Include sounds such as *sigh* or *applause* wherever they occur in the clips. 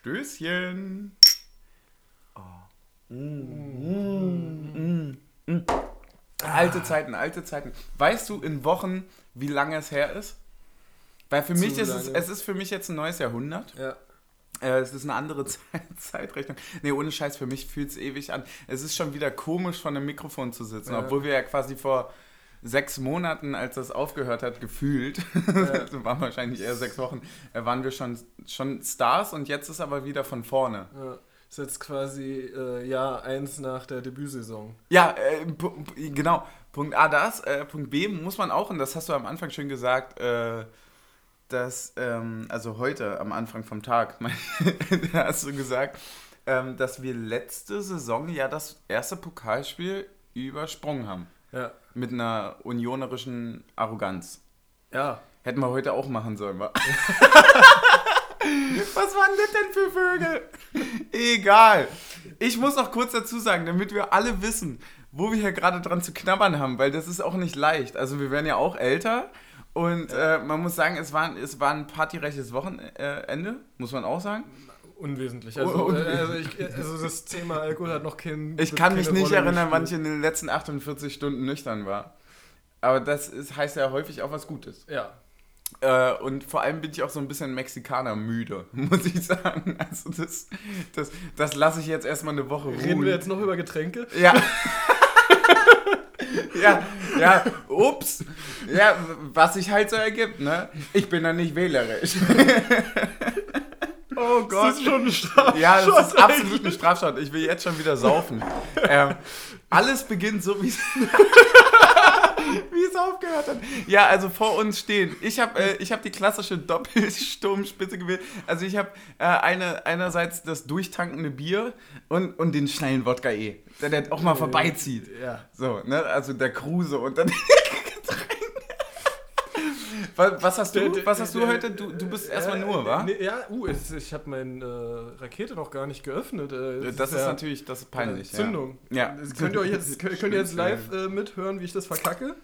Stößchen. Oh. Alte Zeiten, alte Zeiten. Weißt du in Wochen, wie lange es her ist? Weil für Zu mich ist es, lange. es ist für mich jetzt ein neues Jahrhundert. Ja. Äh, es ist eine andere *laughs* Zeit, Zeitrechnung. Nee, ohne Scheiß, für mich fühlt es ewig an. Es ist schon wieder komisch, vor einem Mikrofon zu sitzen, Ja. obwohl wir ja quasi vor sechs Monaten, als das aufgehört hat, gefühlt, *laughs* das waren wahrscheinlich eher sechs Wochen, waren wir schon, schon Stars und jetzt ist aber wieder von vorne. ja. Ist jetzt quasi äh, Jahr 1 nach der Debütsaison. Ja, äh, genau. Punkt A das. Äh, Punkt B muss man auch, und das hast du am Anfang schon gesagt, äh, dass, ähm, also heute am Anfang vom Tag, *laughs* da hast du gesagt, ähm, dass wir letzte Saison ja das erste Pokalspiel übersprungen haben. Ja. Mit einer unionerischen Arroganz. Ja. Hätten wir heute auch machen sollen, wa? *laughs* Was waren das denn für Vögel? Egal. Ich muss noch kurz dazu sagen, damit wir alle wissen, wo wir hier gerade dran zu knabbern haben, weil das ist auch nicht leicht. Also wir werden ja auch älter und äh, man muss sagen, es war, ein- es war ein partyreiches Wochenende, muss man auch sagen. Unwesentlich. Also, Un- äh, also, ich, also das Thema Alkohol hat noch kein. Ich kann mich nicht Rolle erinnern, wann ich in den letzten 48 Stunden nüchtern war. Aber das ist, heißt ja häufig auch was Gutes. Ja. Äh, und vor allem bin ich auch so ein bisschen Mexikaner müde, *laughs* muss ich sagen. Also das, das, das lasse ich jetzt erstmal eine Woche ruhen. Reden wir jetzt noch über Getränke? Ja. *laughs* ja, ja, ups. Ja, was sich halt so ergibt, ne? Ich bin da nicht wählerisch. *laughs* oh Gott. Das ist schon ein Strafschott. Ja, das ist absolut ein Strafschott. Ich will jetzt schon wieder saufen. *laughs* ähm, alles beginnt so, wie es *laughs* wie es aufgehört hat. Ja, also vor uns stehen. Ich habe äh, ich hab die klassische Doppelsturmspitze gewählt. Also ich habe äh, eine, einerseits das durchtankende Bier und, und den schnellen Wodka E, der, der auch mal vorbeizieht. Ja. So, ne? Also der Kruse und dann *laughs* was, was hast du? Was hast du heute? Du, du bist erstmal Äh, nur, wa? Ja, uh, ich habe meine äh, Rakete noch gar nicht geöffnet. Äh, Das ist ja, natürlich, das ist peinlich. Zündung. Ja. Das könnt ihr jetzt, *laughs* könnt, ihr jetzt live äh, mithören, wie ich das verkacke?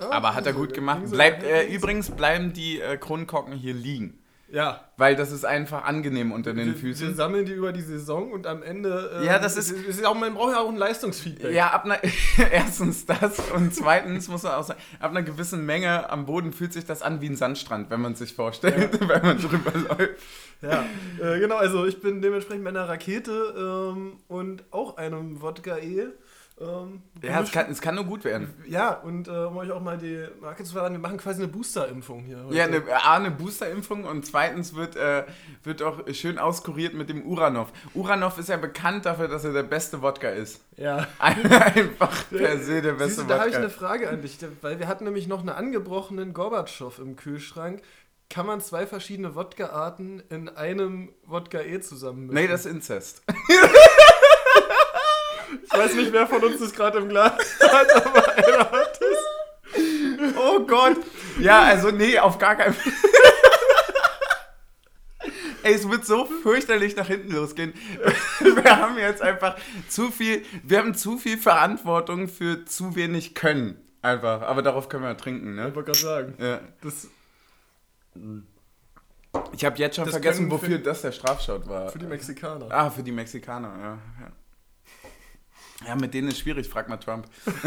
Ja, Aber hat er gut gemacht. Bleibt, äh, übrigens bleiben die äh, Kronkorken hier liegen. Ja. Weil das ist einfach angenehm unter den Wir, wir Füßen. sammeln die über die Saison und am Ende. äh, Ja, das ist- ist auch, man braucht ja auch ein Leistungsfeedback. Ja, ab einer, *laughs* erstens das und zweitens muss man auch sagen, ab einer gewissen Menge am Boden fühlt sich das an wie ein Sandstrand, wenn man sich vorstellt, *laughs* wenn man drüber läuft. Ja, äh, genau, also ich bin dementsprechend bei einer Rakete ähm, und auch einem Wodka E. Ähm, Ja, es kann, es kann nur gut werden. ja, und äh, um euch auch mal die Marke zu verraten, wir machen quasi eine Booster-Impfung hier. Heute. Ja, eine, A, eine Boosterimpfung und zweitens wird, äh, wird auch schön auskuriert mit dem Uranov. Uranov ist ja bekannt dafür, dass er der beste Wodka ist. ja. *laughs* Einfach per se der beste Siehst du, da habe ich Wodka. eine Frage an dich, weil wir hatten nämlich noch einen angebrochenen Gorbatschow im Kühlschrank. Kann man zwei verschiedene Wodka-Arten in einem Wodka E zusammen Nee, das ist Inzest. *laughs* Ich weiß nicht, wer von uns das gerade im Glas *laughs* hat, aber einer hat es. Oh Gott. Ja, also nee, auf gar keinen Fall. *laughs* Ey, es wird so fürchterlich nach hinten losgehen. *laughs* Wir haben jetzt einfach zu viel, wir haben zu viel Verantwortung für zu wenig Können. Einfach. Aber darauf können wir trinken, ne? Ich wollte gerade sagen. Ja. Das Ich habe jetzt schon Das vergessen, wofür für- das der Strafschott war. für die Mexikaner. Ah, für die Mexikaner, ja. Ja, ja mit denen ist schwierig, frag mal Trump. *laughs*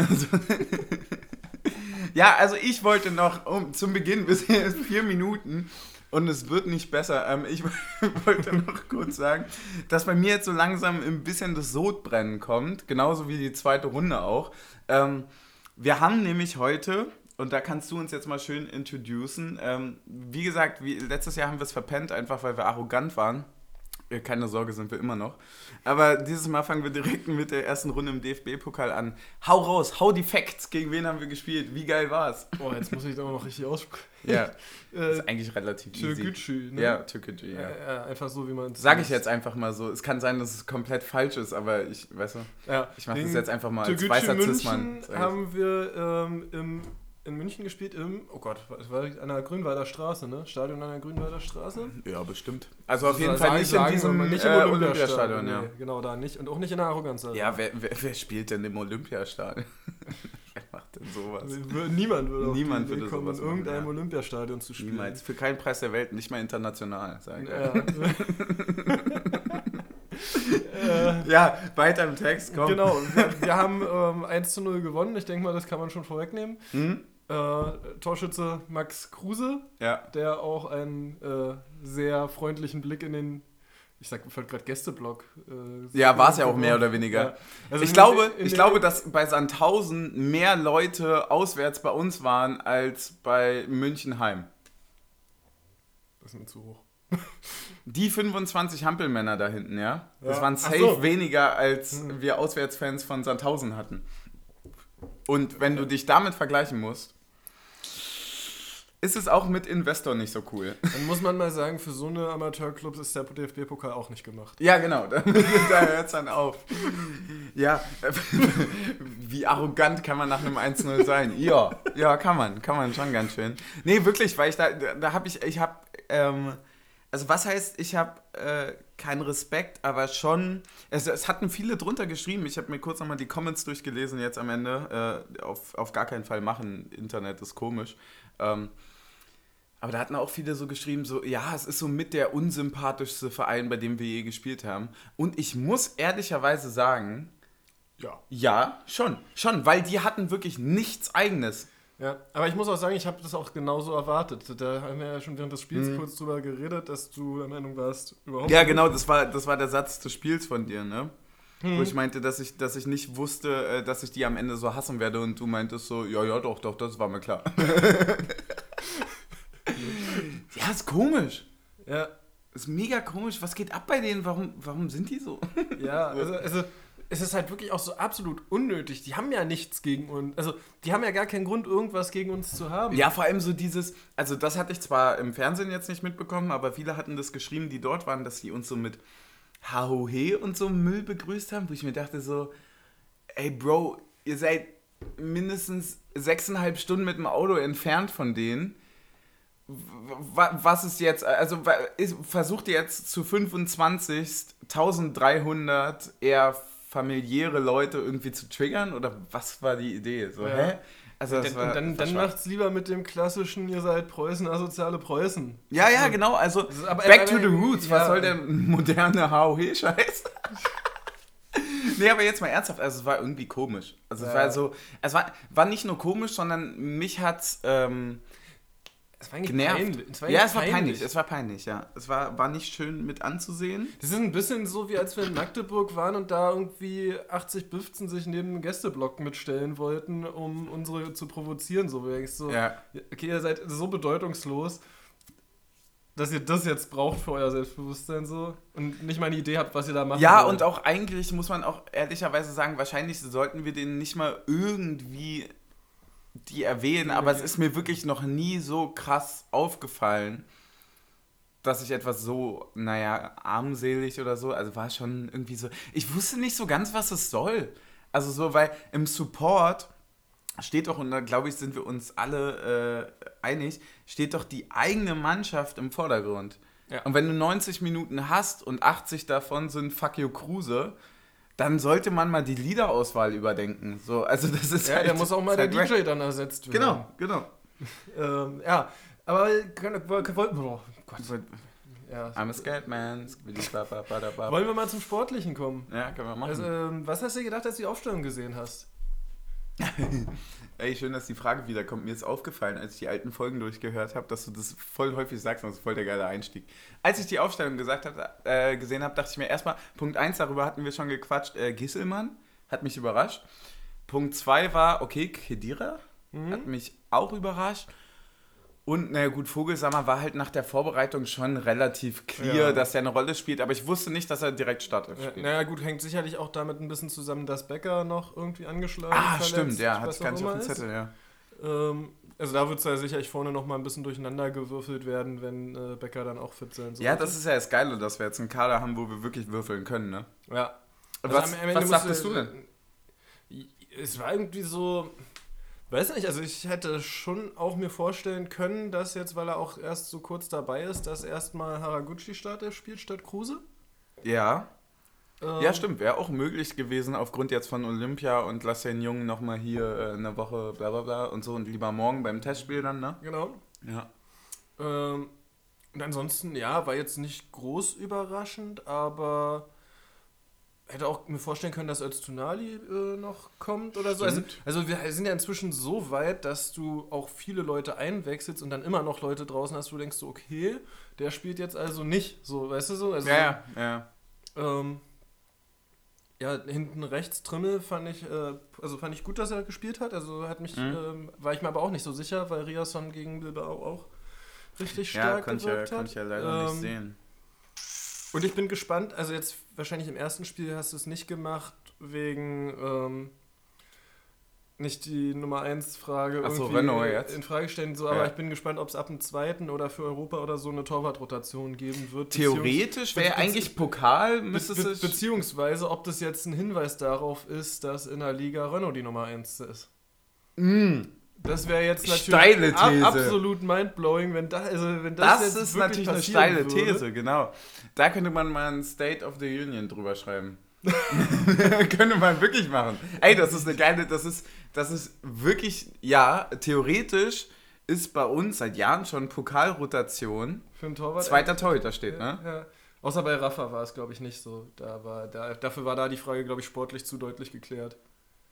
ja, also ich wollte noch um, zum Beginn, bisher vier Minuten und es wird nicht besser. Ähm, ich *laughs* wollte noch kurz sagen, dass bei mir jetzt so langsam ein bisschen das Sodbrennen kommt, genauso wie die zweite Runde auch. Ähm, wir haben nämlich heute, und da kannst du uns jetzt mal schön introducen, ähm, wie gesagt, wie, letztes Jahr haben wir es verpennt, einfach weil wir arrogant waren. Äh, Keine Sorge, sind wir immer noch. Aber dieses Mal fangen wir direkt mit der ersten Runde im DFB-Pokal an. Hau raus, hau die Facts. Gegen wen haben wir gespielt? Wie geil war's? Oh, jetzt muss ich da auch noch richtig aussprechen. Ja, *laughs* Äh, ist eigentlich relativ easy. Türkgücü, ne? Ja, Türkgücü, ja. Ja, ja, einfach so, wie man es Sag ich jetzt einfach mal so. Es kann sein, dass es komplett falsch ist, aber ich, weißt du, Ja. ich mache das jetzt einfach mal als weißer München ich. haben wir ähm, im, in München gespielt im, oh Gott, es war an der Grünwalder Straße, ne? Stadion an der Grünwalder Straße. Ja, bestimmt. Also auf jeden Sagen- Fall nicht in diesem nicht äh, Olympiastadion, ja. Nee, genau, da nicht. Und auch nicht in der Arroganz. Also. Ja, wer, wer, wer spielt denn im Olympiastadion? *laughs* wer macht denn sowas? W- Niemand würde auf Niemand würde kommen, sowas in irgendeinem machen, ja. Olympiastadion zu spielen. Niemals. Für keinen Preis der Welt, nicht mal international, sag ich. Ja. *laughs* Ja, weiter im Text, komm. Genau, wir, wir haben ähm, 1 zu 0 gewonnen. Ich denke mal, das kann man schon vorwegnehmen. Hm? Äh, Torschütze Max Kruse, Ja. der auch einen äh, sehr freundlichen Blick in den, ich sag gerade Gästeblock. Äh, Ja, war es ja auch mehr oder weniger. Ja. Also ich glaube, ich glaube, dass bei Sandhausen mehr Leute auswärts bei uns waren als bei Münchenheim. Das ist mir zu hoch. Die 25 Hampelmänner da hinten, ja? Das Ja. waren safe so. Weniger, als wir Auswärtsfans von Sandhausen hatten. Und wenn du dich damit vergleichen musst, ist es auch mit Investor nicht so cool. Dann muss man mal sagen, für so eine Amateurclubs ist der DFB-Pokal auch nicht gemacht. Ja, genau, *laughs* da, da hört es dann auf. Ja, *laughs* wie arrogant kann man nach einem 1-0 sein? Ja, ja, kann man, kann man schon ganz schön. Nee, wirklich, weil ich da, da habe ich, ich habe, ähm, also was heißt, ich habe äh, keinen Respekt, aber schon, es, es hatten viele drunter geschrieben, ich habe mir kurz nochmal die Comments durchgelesen jetzt am Ende, äh, auf, auf gar keinen Fall machen, Internet ist komisch. Ähm, aber da hatten auch viele so geschrieben, so, ja, es ist so mit der unsympathischste Verein, bei dem wir je gespielt haben. Und ich muss ehrlicherweise sagen, Ja. ja, schon, schon, weil die hatten wirklich nichts Eigenes. Ja, aber ich muss auch sagen, ich habe das auch genauso erwartet. Da haben wir ja schon während des Spiels Mhm. kurz drüber geredet, dass du der Meinung warst, überhaupt Ja, genau, das war, das war der Satz des Spiels von dir, ne? Wo ich meinte, dass ich, dass ich nicht wusste, äh, dass ich die am Ende so hassen werde und du meintest so, ja, ja, doch, doch, das war mir klar. *laughs* ja, ist komisch. Ja, Ist mega komisch. Was geht ab bei denen? Warum, warum sind die so? ja, *laughs* also, also es ist halt wirklich auch so absolut unnötig. Die haben ja nichts gegen uns. Also, die haben ja gar keinen Grund, irgendwas gegen uns zu haben. Ja, vor allem so dieses, also das hatte ich zwar im Fernsehen jetzt nicht mitbekommen, aber viele hatten das geschrieben, die dort waren, dass sie uns so mit Hahohe und so Müll begrüßt haben, wo ich mir dachte so, ey Bro, ihr seid mindestens sechseinhalb Stunden mit dem Auto entfernt von denen. Wa- Was ist jetzt, also versucht ihr jetzt zu 25 1300 eher familiäre Leute irgendwie zu triggern oder was war die Idee? So, Ja. hä? Also das Dann, war dann, dann macht's lieber mit dem klassischen, ihr seid Preußen, asoziale Preußen. Ja, ja, genau. Also aber- back aber- to the roots. Was ja. soll der moderne HOH-Scheiß? *laughs* nee, aber jetzt mal ernsthaft. Also es war irgendwie komisch. Also es Ja. war so, es war, war nicht nur komisch, sondern mich hat's ähm, Es war eigentlich genervt. peinlich. Es war ja, es war peinlich. Es war peinlich, ja. Es war, war nicht schön mit anzusehen. Das ist ein bisschen so, wie als wir in Magdeburg waren und da irgendwie 80 Büften sich neben dem Gästeblock mitstellen wollten, um unsere zu provozieren. So, denkst so, Ja. okay, ihr seid so bedeutungslos, dass ihr das jetzt braucht für euer Selbstbewusstsein so und nicht mal eine Idee habt, was ihr da macht. Ja, und auch eigentlich muss man auch ehrlicherweise sagen, wahrscheinlich sollten wir denen nicht mal irgendwie die erwähnen, aber es ist mir wirklich noch nie so krass aufgefallen, dass ich etwas so, naja, armselig oder so, also war schon irgendwie so, ich wusste nicht so ganz, was es soll. Also so, weil im Support steht doch, und da glaube ich, sind wir uns alle äh, einig, steht doch die eigene Mannschaft im Vordergrund. Ja. Und wenn du 90 Minuten hast und 80 davon sind Fuck you Kruse, dann sollte man mal die Liederauswahl überdenken. So, also das ist ja, halt, der muss auch mal der DJ dann ersetzt werden. Genau, genau. *laughs* Ähm, ja, aber wollten oh Gott, ja. I'm a scared man. Ja, Wollen wir mal zum Sportlichen kommen? können wir machen. Also, ähm, was hast du gedacht, als du die Aufstellung gesehen hast? *laughs* Ey, schön, dass die Frage wiederkommt. Mir ist aufgefallen, als ich die alten Folgen durchgehört habe, dass du das voll häufig sagst und das ist voll der geile Einstieg. Als ich die Aufstellung gesagt hab, äh, gesehen habe, dachte ich mir erstmal, Punkt 1, darüber hatten wir schon gequatscht, äh, Gisselmann, hat mich überrascht. Punkt 2 war, okay, Kedira, hat mich auch überrascht. Und naja gut, Vogelsammer war halt nach der Vorbereitung schon relativ clear, Ja. dass er eine Rolle spielt, aber ich wusste nicht, dass er direkt startet. Ja, naja, gut, hängt sicherlich auch damit ein bisschen zusammen, dass Becker noch irgendwie angeschlagen ah, verletzt, stimmt, ja, ich auch gar nicht auf dem ist. Zettel, ja. Ähm, also da wird es ja sicherlich vorne noch mal ein bisschen durcheinander gewürfelt werden, wenn äh, Becker dann auch fit sein soll. Ja, das ist ja das Geile, dass wir jetzt einen Kader haben, wo wir wirklich würfeln können, ne? Ja. Was, am was dachtest du denn? Es war irgendwie so... Weiß nicht, also ich hätte schon auch mir vorstellen können, dass jetzt, weil er auch erst so kurz dabei ist, dass erstmal Haraguchi startet spielt statt Kruse. Ja. Ähm, Ja, stimmt. Wäre auch möglich gewesen, aufgrund jetzt von Olympia und lass den Jungen nochmal hier äh, eine Woche bla bla bla und so und lieber morgen beim Testspiel dann, ne? Genau. Ja. Ähm, und ansonsten, ja, war jetzt nicht groß überraschend, aber hätte auch mir vorstellen können, dass Öztunali äh, noch kommt oder so. Also, also wir sind ja inzwischen so weit, dass du auch viele Leute einwechselst und dann immer noch Leute draußen hast, wo du denkst, so, okay, der spielt jetzt also nicht so, weißt du so? Also, Ja, ja, ja. Ähm, ja, hinten rechts Trimmel fand ich, äh, also fand ich gut, dass er gespielt hat. Also hat mich, Mhm. ähm, war ich mir aber auch nicht so sicher, weil Riasson gegen Bilbao auch richtig Ja, stark konnte ich ja, hat. konnte ich ja leider nicht Ähm, sehen. Und ich bin gespannt, also jetzt wahrscheinlich im ersten Spiel hast du es nicht gemacht, wegen ähm, nicht die Nummer 1 Frage Ach so, irgendwie Renault jetzt. in Frage stellen, so, aber Ja. ich bin gespannt, ob es ab dem zweiten oder für Europa oder so eine Torwartrotation geben wird. Theoretisch wäre eigentlich Pokal, Be müsste be sich... beziehungsweise, ob das jetzt ein Hinweis darauf ist, dass in der Liga Renault die Nummer 1 ist. Mm, Das wäre jetzt natürlich Steile These. absolut mindblowing, wenn, da, also wenn das, das ist natürlich eine steile würde. These, genau. Da könnte man mal ein State of the Union drüber schreiben. *laughs* könnte man wirklich machen. Ey, das ist eine geile, das ist, das ist wirklich, ja, theoretisch ist bei uns seit Jahren schon Pokalrotation. Für einen Torwart. Zweiter Torhüter steht, ja, ne? ja. Außer bei Rafa war es, glaube ich, nicht so. Da war, da, dafür war da die Frage, glaube ich, sportlich zu deutlich geklärt.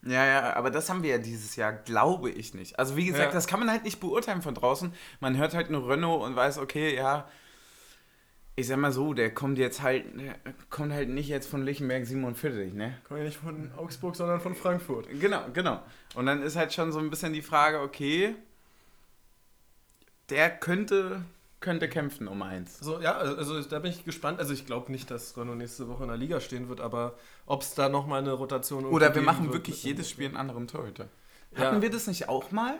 Ja, ja, aber das haben wir ja dieses Jahr, glaube ich nicht. Also wie gesagt, Ja. das kann man halt nicht beurteilen von draußen. Man hört halt nur Renault und weiß, okay, ja, ich sag mal so, der kommt jetzt halt, kommt halt nicht jetzt von Lichtenberg 47, ne? Kommen ja nicht von Augsburg, sondern von Frankfurt. Genau, genau. Und dann ist halt schon so ein bisschen die Frage, okay, der könnte, könnte kämpfen um eins. So, ja, also da bin ich gespannt. Also ich glaube nicht, dass Renault nächste Woche in der Liga stehen wird, aber ob es da nochmal eine Rotation Oder wir geben machen wirklich jedes Spiel einen anderen Torhüter. Ja. Hatten wir das nicht auch mal?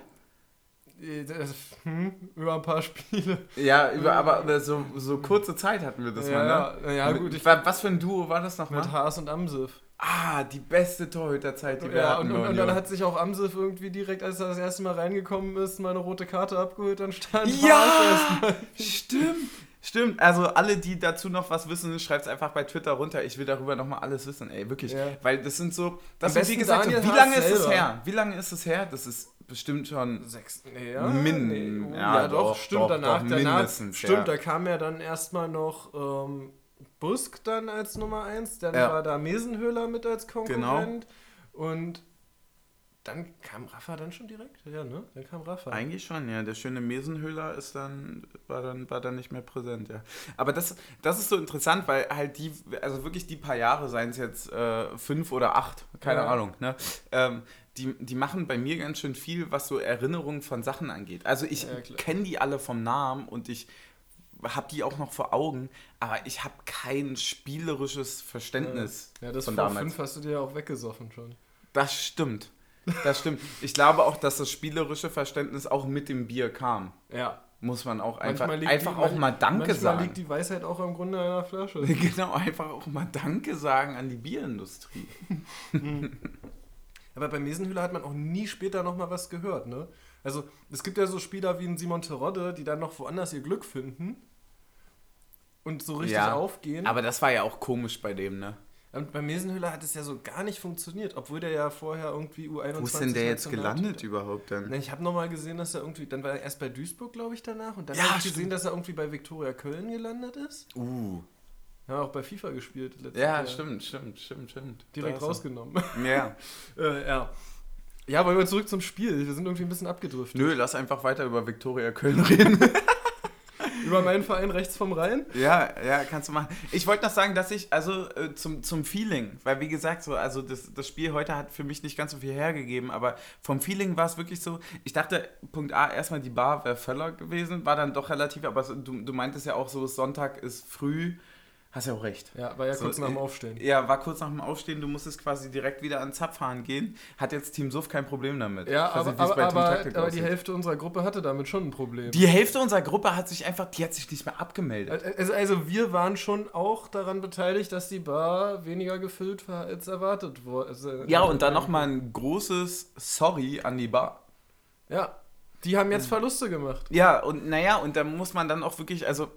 Äh, das- hm, über ein paar Spiele. Ja, über, aber so, so kurze Zeit hatten wir das ja, mal, ne? ja, Mit- gut, ich wa- was für ein Duo war das nochmal? mit Haas und Amsif. Ah, die beste Torhüterzeit, die wir Ja, hatten. und, und, und dann hat sich auch Amsif irgendwie direkt, als er das erste Mal reingekommen ist, meine rote Karte abgeholt, dann stand Ja, stimmt. Stimmt, also alle, die dazu noch was wissen, schreibt es einfach bei Twitter runter. Ich will darüber nochmal alles wissen, ey, wirklich. Ja. Weil das sind so, das ist wie gesagt, so, wie lange ist es selber. her? Wie lange ist es her? Das ist bestimmt schon Sechs, nee, ja, Min- nee, oh, ja, ja, doch, doch, stimmt, doch, danach, doch, danach, stimmt, ja. da kam ja dann erstmal noch ähm, Busk dann als Nummer 1, dann Ja. war da Mesenhöhler mit als Genau. Konkurrent und dann kam Rafa dann schon direkt, ja, ne, dann kam Rafa. Eigentlich schon, ja. Der schöne Mesenhöhler ist dann, war dann, war dann nicht mehr präsent, ja. Aber das, das ist so interessant, weil halt die, also wirklich die paar Jahre, seien es jetzt äh, fünf oder acht, keine Ja. Ahnung, ne? Ähm, die, die machen bei mir ganz schön viel, was so Erinnerungen von Sachen angeht. Also ich Ja, kenne die alle vom Namen und ich habe die auch noch vor Augen, aber ich habe kein spielerisches Verständnis ja, das von vor damals. fünf hast du dir ja auch weggesoffen schon. Das stimmt. Das stimmt. Ich glaube auch, dass das spielerische Verständnis auch mit dem Bier kam. Ja. Muss man auch einfach, einfach die, auch mal Danke manchmal sagen. liegt die Weisheit auch im Grunde einer Flasche. *laughs* Genau, einfach auch mal Danke sagen an die Bierindustrie. *laughs* Aber bei Mesenhüller hat man auch nie später nochmal was gehört, ne? Also, es gibt ja so Spieler wie ein Simon Terodde, die dann noch woanders ihr Glück finden und so richtig Ja, aufgehen. Aber das war ja auch komisch bei dem, ne? und bei Mesenhüller hat es ja so gar nicht funktioniert, obwohl der ja vorher irgendwie U21 Wo ist denn der jetzt gelandet überhaupt denn? Na, ich habe nochmal gesehen, dass er irgendwie, dann war er erst bei Duisburg, glaube ich, danach. Und dann Ja, habe ich gesehen, dass er irgendwie bei Viktoria Köln gelandet ist. Uh. Ja, auch bei FIFA gespielt. letztes Ja, Jahr. stimmt, stimmt, stimmt, stimmt. Direkt rausgenommen. Ja. *laughs* äh, ja. Ja, wollen wir zurück zum Spiel. Wir sind irgendwie ein bisschen abgedriftet. Nö, lass einfach weiter über Viktoria Köln reden. *laughs* Über meinen Verein rechts vom Rhein. Ja, ja, kannst du machen. Ich wollte noch sagen, dass ich, also äh, zum, zum Feeling, weil wie gesagt, so, also das, das Spiel heute hat für mich nicht ganz so viel hergegeben, aber vom Feeling war es wirklich so, ich dachte, Punkt A, erstmal die Bar wäre Völler gewesen, war dann doch relativ, aber so, du, du meintest ja auch so, Sonntag ist früh, hast ja auch recht. Ja, war ja So, kurz nach dem äh, Aufstehen. Ja, war kurz nach dem Aufstehen, du musstest quasi direkt wieder an Zapfhahn gehen. Hat jetzt Team Suff kein Problem damit. Ja, aber, nicht, wie es aber, bei Team aber, aber die. Hälfte unserer Gruppe hatte damit schon ein Problem. Die Hälfte unserer Gruppe hat sich einfach, die hat sich nicht mehr abgemeldet. also, also wir waren schon auch daran beteiligt, dass die Bar weniger gefüllt war als erwartet wurde. Also, Ja, und dann nochmal ein großes Sorry an die Bar. Ja, die haben jetzt Verluste gemacht. Ja, und naja, und da muss man dann auch wirklich, also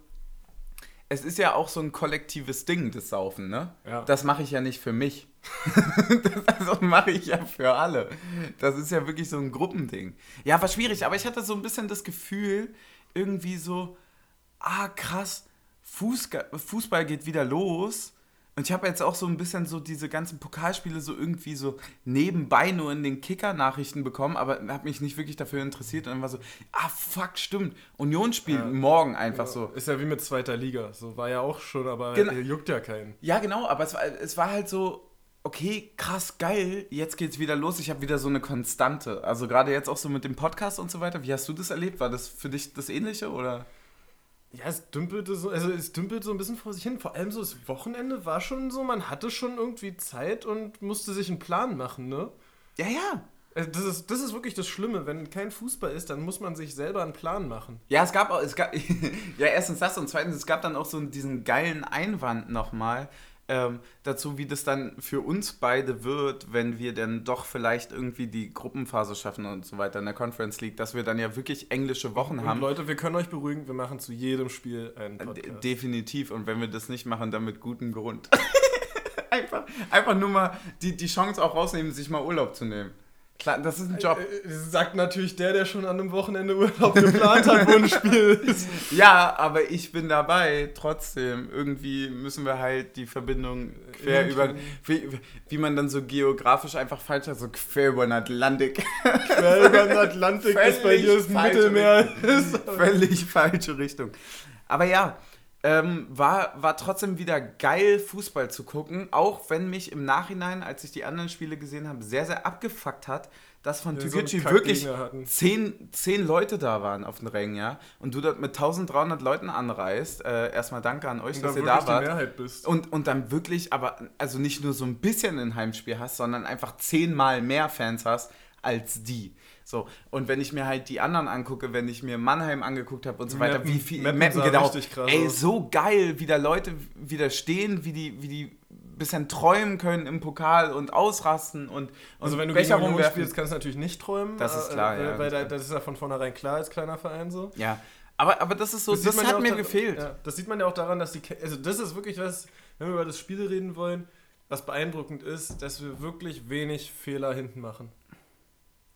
es ist ja auch so ein kollektives Ding, das Saufen, ne? Ja. Das mache ich ja nicht für mich. *laughs* das also mache ich ja für alle. Das ist ja wirklich so ein Gruppending. Ja, war schwierig, aber ich hatte so ein bisschen das Gefühl, irgendwie so, ah krass, Fußga Fußball geht wieder los. Und ich habe jetzt auch so ein bisschen so diese ganzen Pokalspiele so irgendwie so nebenbei nur in den Kicker-Nachrichten bekommen, aber habe mich nicht wirklich dafür interessiert. Und dann war so, ah fuck, stimmt. Union spielt ja. morgen einfach ja. so. Ist ja wie mit zweiter Liga. So war ja auch schon, aber genau. juckt ja keinen. Ja, genau, aber es war, es war halt so, okay, krass, geil, jetzt geht's wieder los. Ich habe wieder so eine Konstante. Also gerade jetzt auch so mit dem Podcast und so weiter. Wie hast du das erlebt? War das für dich das Ähnliche oder? Ja, es dümpelte so, also es dümpelte so ein bisschen vor sich hin. Vor allem so das Wochenende war schon so, man hatte schon irgendwie Zeit und musste sich einen Plan machen, ne? Ja, ja. Also das, ist, das ist wirklich das Schlimme. Wenn kein Fußball ist, dann muss man sich selber einen Plan machen. Ja, es gab auch, es gab, *laughs* ja, erstens das und zweitens, es gab dann auch so diesen geilen Einwand nochmal, ähm, dazu, wie das dann für uns beide wird, wenn wir dann doch vielleicht irgendwie die Gruppenphase schaffen und so weiter in der Conference League, dass wir dann ja wirklich englische Wochen und haben. Leute, wir können euch beruhigen, wir machen zu jedem Spiel einen äh, Podcast. Definitiv. Und wenn wir das nicht machen, dann mit gutem Grund. *laughs* einfach, einfach nur mal die, die Chance auch rausnehmen, sich mal Urlaub zu nehmen. Klar, das ist ein Job. Äh, äh, sagt natürlich der, der schon an einem Wochenende Urlaub geplant hat, wo ein Spiel *laughs* ist. Ja, aber ich bin dabei. Trotzdem, irgendwie müssen wir halt die Verbindung quer über, wie, wie man dann so geografisch einfach falsch hat, so quer über den Atlantik. Quer über den Atlantik ist bei dir das Mittelmeer. Völlig falsche Richtung. Aber ja, ähm, war, war trotzdem wieder geil, Fußball zu gucken, auch wenn mich im Nachhinein, als ich die anderen Spiele gesehen habe, sehr, sehr abgefuckt hat, dass von Türkgücü so wirklich zehn, zehn Leute da waren auf den Rängen, ja, und du dort mit 1300 Leuten anreist. Äh, erstmal danke an euch, und dass ihr da wart. Und, und dann wirklich, aber also nicht nur so ein bisschen ein Heimspiel hast, sondern einfach zehnmal mehr Fans hast als die. So, und wenn ich mir halt die anderen angucke, wenn ich mir Mannheim angeguckt habe und so weiter, wie viel Mappen, Mappen genau. Ey, so geil, wie da Leute wieder stehen, wie die, wie die bisschen träumen können im Pokal und ausrasten und, und Also wenn du Becher gegen Union spielst, kannst du natürlich nicht träumen. Das ist klar, äh, ja. Weil da, das ist ja von vornherein klar als kleiner Verein so. Ja, aber, aber das ist so, das, das hat ja mir gefehlt. Ja, das sieht man ja auch daran, dass die, also das ist wirklich was, wenn wir über das Spiel reden wollen, was beeindruckend ist, dass wir wirklich wenig Fehler hinten machen.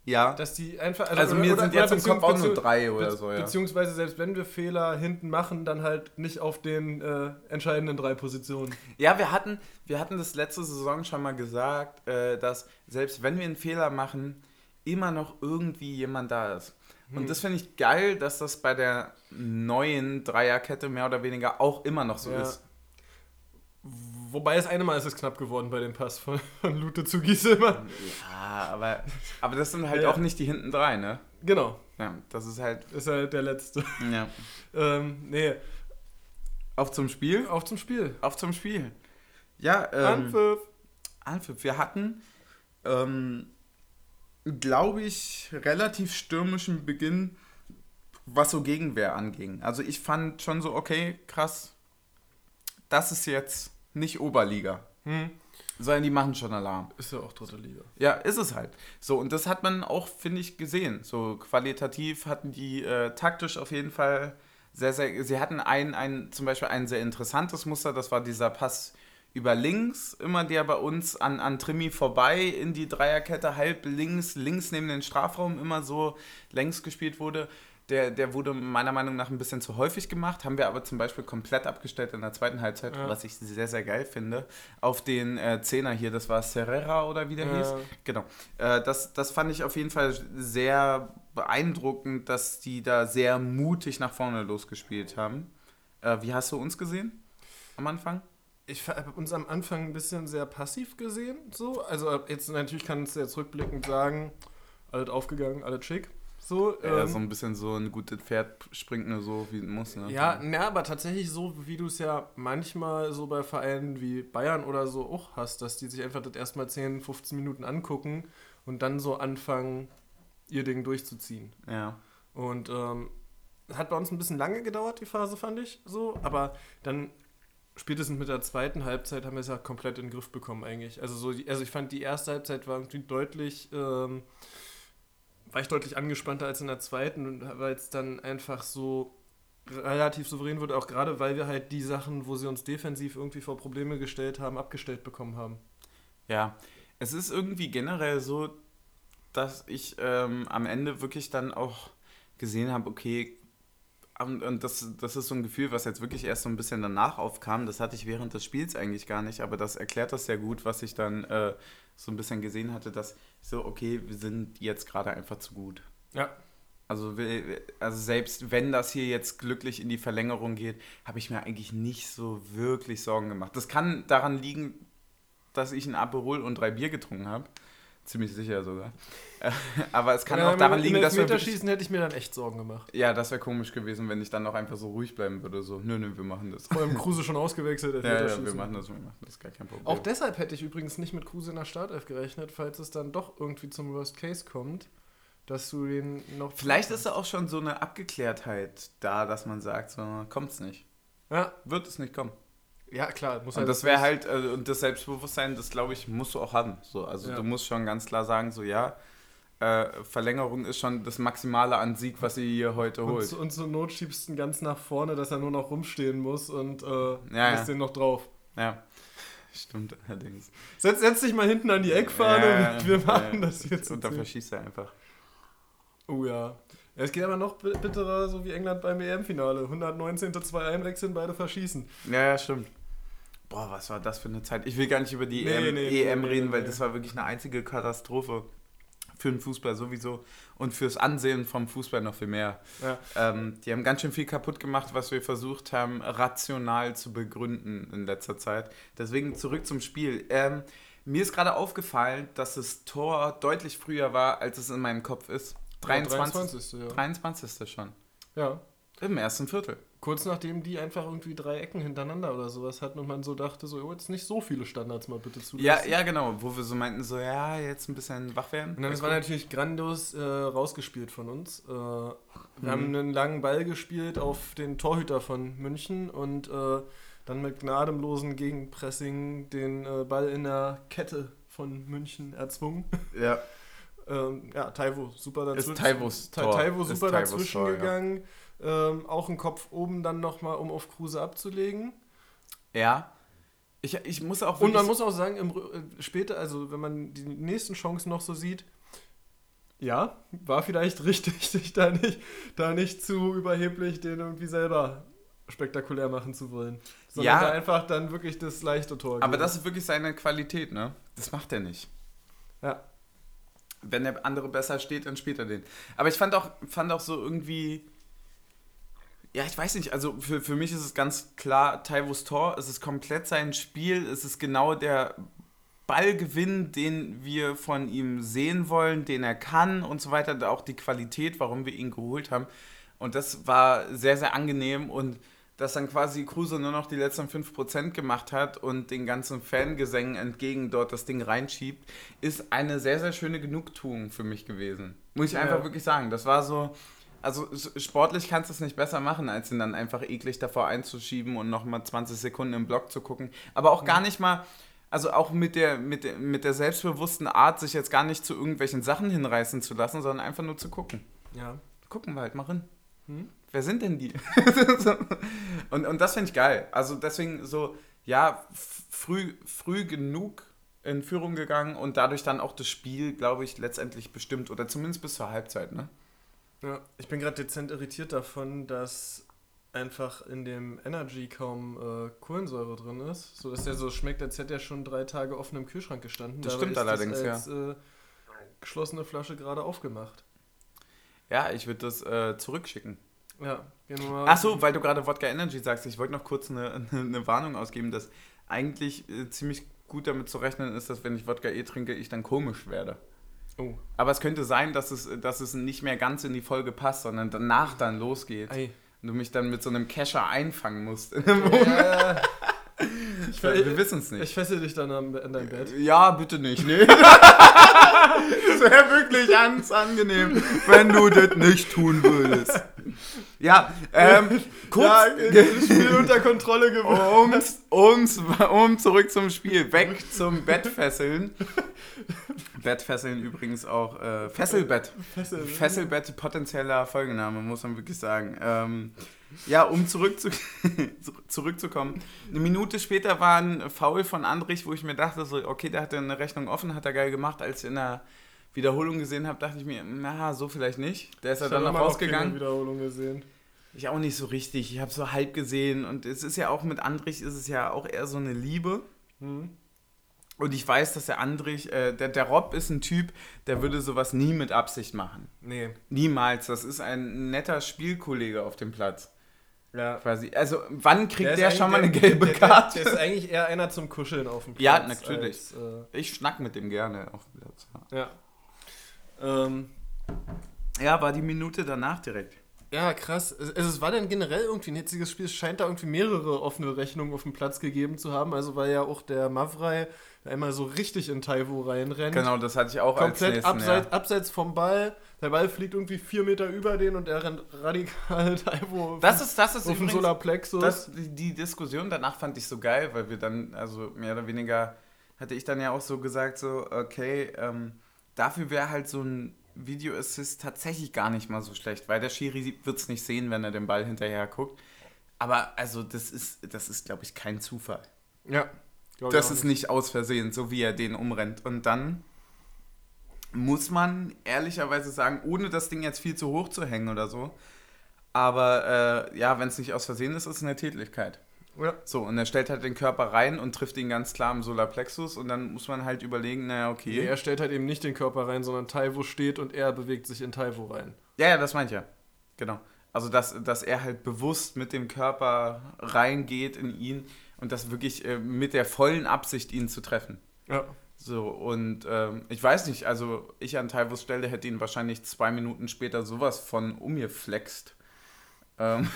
Ja. Dass die einfach. Also, also mir oder, sind jetzt im Kopf auch nur drei oder so, ja. Beziehungsweise selbst wenn wir Fehler hinten machen, dann halt nicht auf den äh, entscheidenden drei Positionen. Ja, wir hatten, wir hatten das letzte Saison schon mal gesagt, äh, dass selbst wenn wir einen Fehler machen, immer noch irgendwie jemand da ist. Und hm. das finde ich geil, dass das bei der neuen Dreierkette mehr oder weniger auch immer noch so ja. ist. Wobei das eine Mal ist es knapp geworden bei dem Pass von, von Lute zu Gieselmann. Ja, aber, aber das sind halt ja. auch nicht die hinten drei, ne? Genau. Ja, das ist halt. Ist halt der letzte. Ja. ähm, nee. Auf zum Spiel? Auf zum Spiel. Auf zum Spiel. Ja, ähm. Anpfiff. Anpfiff. Wir hatten, ähm, glaube ich, relativ stürmischen Beginn, was so Gegenwehr anging. Also ich fand schon so, okay, krass, das ist jetzt nicht Oberliga. Hm. Sondern die machen schon Alarm. Ist ja auch dritte Liga. Ja, ist es halt. So, und das hat man auch, finde ich, gesehen. So qualitativ hatten die äh, taktisch auf jeden Fall sehr, sehr. Sie hatten ein, ein, zum Beispiel ein sehr interessantes Muster, das war dieser Pass über links, immer der bei uns an, an Trimi vorbei in die Dreierkette, halb links, links neben den Strafraum immer so längs gespielt wurde der, der wurde meiner Meinung nach ein bisschen zu häufig gemacht. Haben wir aber zum Beispiel komplett abgestellt in der zweiten Halbzeit, ja. was ich sehr, sehr geil finde. Auf den äh, Zehner hier, das war Serrera oder wie der ja. hieß. Genau. Äh, das, das fand ich auf jeden Fall sehr beeindruckend, dass die da sehr mutig nach vorne losgespielt haben. Äh, wie hast du uns gesehen am Anfang? ich habe uns am Anfang ein bisschen sehr passiv gesehen. So. Also jetzt natürlich kannst du jetzt rückblickend sagen, alles aufgegangen, alles schick. So, ja, ähm, so ein bisschen so ein gutes Pferd springt nur so, wie es muss. Ne? Ja, na, aber tatsächlich so, wie du es ja manchmal so bei Vereinen wie Bayern oder so auch hast, dass die sich einfach das erstmal 10, 15 Minuten angucken und dann so anfangen, ihr Ding durchzuziehen. Ja. Und ähm, hat bei uns ein bisschen lange gedauert, die Phase, fand ich so, aber dann spätestens mit der zweiten Halbzeit haben wir es ja komplett in den Griff bekommen eigentlich. Also so, also ich fand die erste Halbzeit war irgendwie deutlich ähm, war ich deutlich angespannter als in der zweiten, weil es dann einfach so relativ souverän wurde, auch gerade weil wir halt die Sachen, wo sie uns defensiv irgendwie vor Probleme gestellt haben, abgestellt bekommen haben. Ja, es ist irgendwie generell so, dass ich ähm, am Ende wirklich dann auch gesehen habe, okay, und, und das, das ist so ein Gefühl, was jetzt wirklich erst so ein bisschen danach aufkam. Das hatte ich während des Spiels eigentlich gar nicht, aber das erklärt das sehr gut, was ich dann äh, so ein bisschen gesehen hatte, dass so, okay, wir sind jetzt gerade einfach zu gut. Ja. Also, also selbst wenn das hier jetzt glücklich in die Verlängerung geht, habe ich mir eigentlich nicht so wirklich Sorgen gemacht. Das kann daran liegen, dass ich ein Aperol und drei Bier getrunken habe. Ziemlich sicher sogar. *laughs* Aber es kann Ja, auch daran liegen, dass wir Elfmeterschießen hätte ich mir dann echt Sorgen gemacht. Ja, das wäre komisch gewesen, wenn ich dann auch einfach so ruhig bleiben würde. So, nö, nö, wir machen das. Vor allem *laughs* Kruse schon ausgewechselt. Ja, ja, wir machen das, wir machen das, gar kein Problem. Auch deshalb hätte ich übrigens nicht mit Kruse in der Startelf gerechnet, falls es dann doch irgendwie zum Worst Case kommt, dass du den noch. Vielleicht ist da auch schon so eine Abgeklärtheit da, dass man sagt, so, kommt's nicht. Ja, Wird es nicht kommen. Ja klar. Muss Und das wäre halt, äh, und das Selbstbewusstsein, das glaube ich, musst du auch haben. So, also Ja. du musst schon ganz klar sagen, so ja, äh, Verlängerung ist schon das Maximale an Sieg, was ihr hier heute Und, holt. und zur Not schiebst du ihn ganz nach vorne, dass er nur noch rumstehen muss und äh, Ja, ja. den noch drauf. Ja. Stimmt allerdings. Setz, setz dich mal hinten an die Eckfahne Ja, und wir machen das jetzt. Und dann verschießt er einfach. Oh ja. ja. Es geht aber noch bi- bitterer, so wie England beim EM-Finale. 119. zwei einwechseln, beide verschießen. Ja, ja, stimmt. Boah, was war das für eine Zeit? Ich will gar nicht über die Nee, EM, nee, EM nee, reden, weil das war wirklich eine einzige Katastrophe. Für den Fußball sowieso und fürs Ansehen vom Fußball noch viel mehr. Ja. Ähm, die haben ganz schön viel kaputt gemacht, was wir versucht haben, rational zu begründen in letzter Zeit. Deswegen zurück zum Spiel. Ähm, mir ist gerade aufgefallen, dass das Tor deutlich früher war, als es in meinem Kopf ist. 23. 23. Ja. 23. schon. ja. Im ersten Viertel. Kurz nachdem die einfach irgendwie drei Ecken hintereinander oder sowas hatten und man so dachte, so, oh, jetzt nicht so viele Standards mal bitte zulassen. Ja, ja, genau. Wo wir so meinten, so, ja, jetzt ein bisschen wach werden. Und dann, das war natürlich grandios äh, rausgespielt von uns. Äh, wir Mhm. haben einen langen Ball gespielt auf den Torhüter von München und äh, dann mit gnadenlosen Gegenpressing den äh, Ball in der Kette von München erzwungen. Ja, *laughs* ähm, ja, Taiwo super dazwischen. ist Taivos Ta- Tor. Taiwo Ist super Taivos dazwischen Tor, ja. Ähm, auch ein Kopf oben dann nochmal, um auf Kruse abzulegen. Ja. Ich, ich muss auch Und man muss auch sagen, im, äh, später, also wenn man die nächsten Chancen noch so sieht, ja, war vielleicht *laughs* richtig, sich da nicht, da nicht zu überheblich den irgendwie selber spektakulär machen zu wollen. Sondern Ja. da einfach dann wirklich das leichte Tor Aber geben. das ist wirklich seine Qualität, ne? Das macht er nicht. Ja. Wenn der andere besser steht, dann spielt er den. Aber ich fand auch, fand auch so irgendwie. Ja, ich weiß nicht, also für, für mich ist es ganz klar, Taivos Tor, es ist komplett sein Spiel, es ist genau der Ballgewinn, den wir von ihm sehen wollen, den er kann und so weiter, auch die Qualität, warum wir ihn geholt haben. Und das war sehr, sehr angenehm und dass dann quasi Kruse nur noch die letzten 5% gemacht hat und den ganzen Fangesängen entgegen dort das Ding reinschiebt, ist eine sehr, sehr schöne Genugtuung für mich gewesen. Muss ich Ja. einfach wirklich sagen. Das war so, also sportlich kannst du es nicht besser machen, als ihn dann einfach eklig davor einzuschieben und nochmal 20 Sekunden im Block zu gucken. Aber auch gar nicht mal, also auch mit der, mit, der, mit der selbstbewussten Art, sich jetzt gar nicht zu irgendwelchen Sachen hinreißen zu lassen, sondern einfach nur zu gucken. Ja. Gucken wir halt mal rein. Hm? Wer sind denn die? *laughs* und, und das finde ich geil. Also deswegen so, ja, früh, früh genug in Führung gegangen und dadurch dann auch das Spiel, glaube ich, letztendlich bestimmt. Oder zumindest bis zur Halbzeit, ne? Ja, ich bin gerade dezent irritiert davon, dass einfach in dem Energy kaum äh, Kohlensäure drin ist, so dass der so schmeckt, als hätte er schon drei Tage offen im Kühlschrank gestanden. Das Dabei stimmt allerdings, ja. als, äh, geschlossene Flasche gerade aufgemacht. Ja, ich würde das äh, zurückschicken. Ja, gehen wir mal. Ach so, weil du gerade Wodka Energy sagst, ich wollte noch kurz eine, eine, *laughs* eine Warnung ausgeben, dass eigentlich äh, ziemlich gut damit zu rechnen ist, dass wenn ich Wodka E trinke, ich dann komisch werde. Oh. Aber es könnte sein, dass es, dass es nicht mehr ganz in die Folge passt, sondern danach dann losgeht. Ei. Und du mich dann mit so einem Kescher einfangen musst. *laughs* Ja, ich, Wir wissen es nicht. ich fessel dich dann an dein Bett. Ja, bitte nicht, nee. *laughs* das wäre wirklich ganz angenehm, wenn du das nicht tun würdest. Ja, ähm, kurz, Ja, das Spiel unter Kontrolle gewonnen. ums, ums, um zurück zum Spiel, weg zum Bettfesseln. *laughs* Bettfesseln übrigens auch, äh, Fesselbett. Fesseln. Fesselbett, potenzieller Folgename, muss man wirklich sagen. Ähm, ja, um zurück *laughs* zu, zurückzukommen. Eine Minute später war ein Foul von Andrich, wo ich mir dachte, so, okay, der hatte eine Rechnung offen, hat er geil gemacht. Als ich in der Wiederholung gesehen habe, dachte ich mir, na, so vielleicht nicht. Der ist ja Ich dann noch rausgegangen. keine Wiederholung gesehen. Ich auch nicht so richtig. Ich habe so halb gesehen und es ist ja auch mit Andrich ist es ja auch eher so eine Liebe. Hm. Und ich weiß, dass der Andrich, äh, der, der Rob ist ein Typ, der würde sowas nie mit Absicht machen. Nee. Niemals. Das ist ein netter Spielkollege auf dem Platz. Ja. Quasi. Also, wann kriegt der, eigentlich- schon mal eine der- gelbe der, der, Karte? Der ist eigentlich eher einer zum Kuscheln auf dem Platz. Ja, natürlich. Als, äh, ich schnack mit dem gerne auf dem Platz. ja. Ähm, Ja, war die Minute danach direkt. Ja, krass. Es, es war dann generell irgendwie ein hitziges Spiel. Es scheint da irgendwie mehrere offene Rechnungen auf dem Platz gegeben zu haben. Also weil ja auch der Mavrei einmal so richtig in Taiwo reinrennt. Genau, das hatte ich auch als Komplett nächsten. abseits, ja. abseits vom Ball. Der Ball fliegt irgendwie vier Meter über den und er rennt radikal *laughs* Taiwo Das ist, das ist auf den übrigens, Solarplexus. das, die, die Diskussion danach fand ich so geil, weil wir dann, also mehr oder weniger, hatte ich dann ja auch so gesagt, so, okay, ähm, dafür wäre halt so ein Video-Assist tatsächlich gar nicht mal so schlecht, weil der Schiri wird es nicht sehen, wenn er den Ball hinterher guckt. Aber also das ist, das ist, glaube ich, kein Zufall. ja. Das ist nicht aus Versehen, so wie er den umrennt. Und dann muss man ehrlicherweise sagen, ohne das Ding jetzt viel zu hoch zu hängen oder so, aber äh, ja, wenn es nicht aus Versehen ist, ist es eine Tätigkeit. Ja. So, und er stellt halt den Körper rein und trifft ihn ganz klar im Solarplexus und dann muss man halt überlegen, naja, Nee, okay. er stellt halt eben nicht den Körper rein, sondern Taiwo steht und er bewegt sich in Taiwo rein. Ja, ja, das meint ja. Genau. Also, dass, dass er halt bewusst mit dem Körper reingeht in ihn und das wirklich äh, mit der vollen Absicht, ihn zu treffen. Ja. So, und ähm, ich weiß nicht, also ich an Taivos Stelle hätte ihn wahrscheinlich zwei Minuten später sowas von umgeflext. Ähm,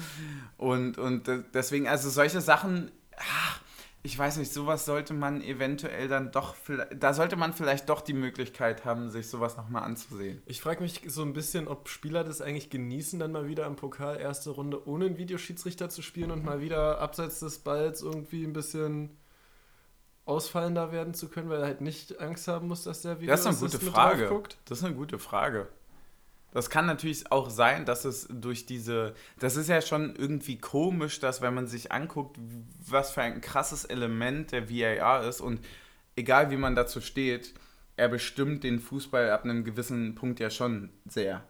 *laughs* und, und de- deswegen, also solche Sachen, ach, ich weiß nicht, sowas sollte man eventuell dann doch, da sollte man vielleicht doch die Möglichkeit haben, sich sowas nochmal anzusehen. Ich frage mich so ein bisschen, ob Spieler das eigentlich genießen, dann mal wieder im Pokal erste Runde ohne einen Videoschiedsrichter zu spielen und mal wieder abseits des Balls irgendwie ein bisschen ausfallender werden zu können, weil er halt nicht Angst haben muss, dass der Video Das ist eine gute Frage. Das ist eine gute Frage. Das kann natürlich auch sein, dass es durch diese. Das ist ja schon irgendwie komisch, dass wenn man sich anguckt, was für ein krasses Element der VAR ist und egal wie man dazu steht, er bestimmt den Fußball ab einem gewissen Punkt ja schon sehr.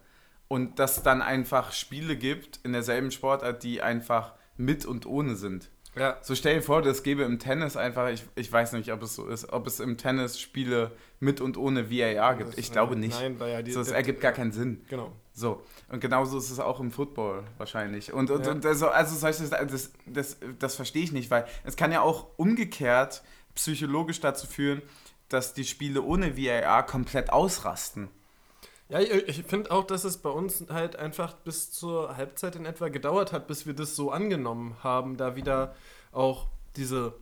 Und dass es dann einfach Spiele gibt in derselben Sportart, die einfach mit und ohne sind. Ja. So stell dir vor, das gäbe im Tennis einfach, ich, ich weiß nicht, ob es so ist, ob es im Tennis Spiele mit und ohne VAR gibt. Das- ich glaube äh, nicht. Nein, weil ja die, so, das der- ergibt gar keinen Sinn. Genau. So. Und genauso ist es auch im Football wahrscheinlich. Und, und, Ja. und also, also solche, das, das, das verstehe ich nicht, weil es kann ja auch umgekehrt psychologisch dazu führen, dass die Spiele ohne VAR komplett ausrasten. Ja, ich, finde auch, dass es bei uns halt einfach bis zur Halbzeit in etwa gedauert hat, bis wir das so angenommen haben, da wieder auch diese,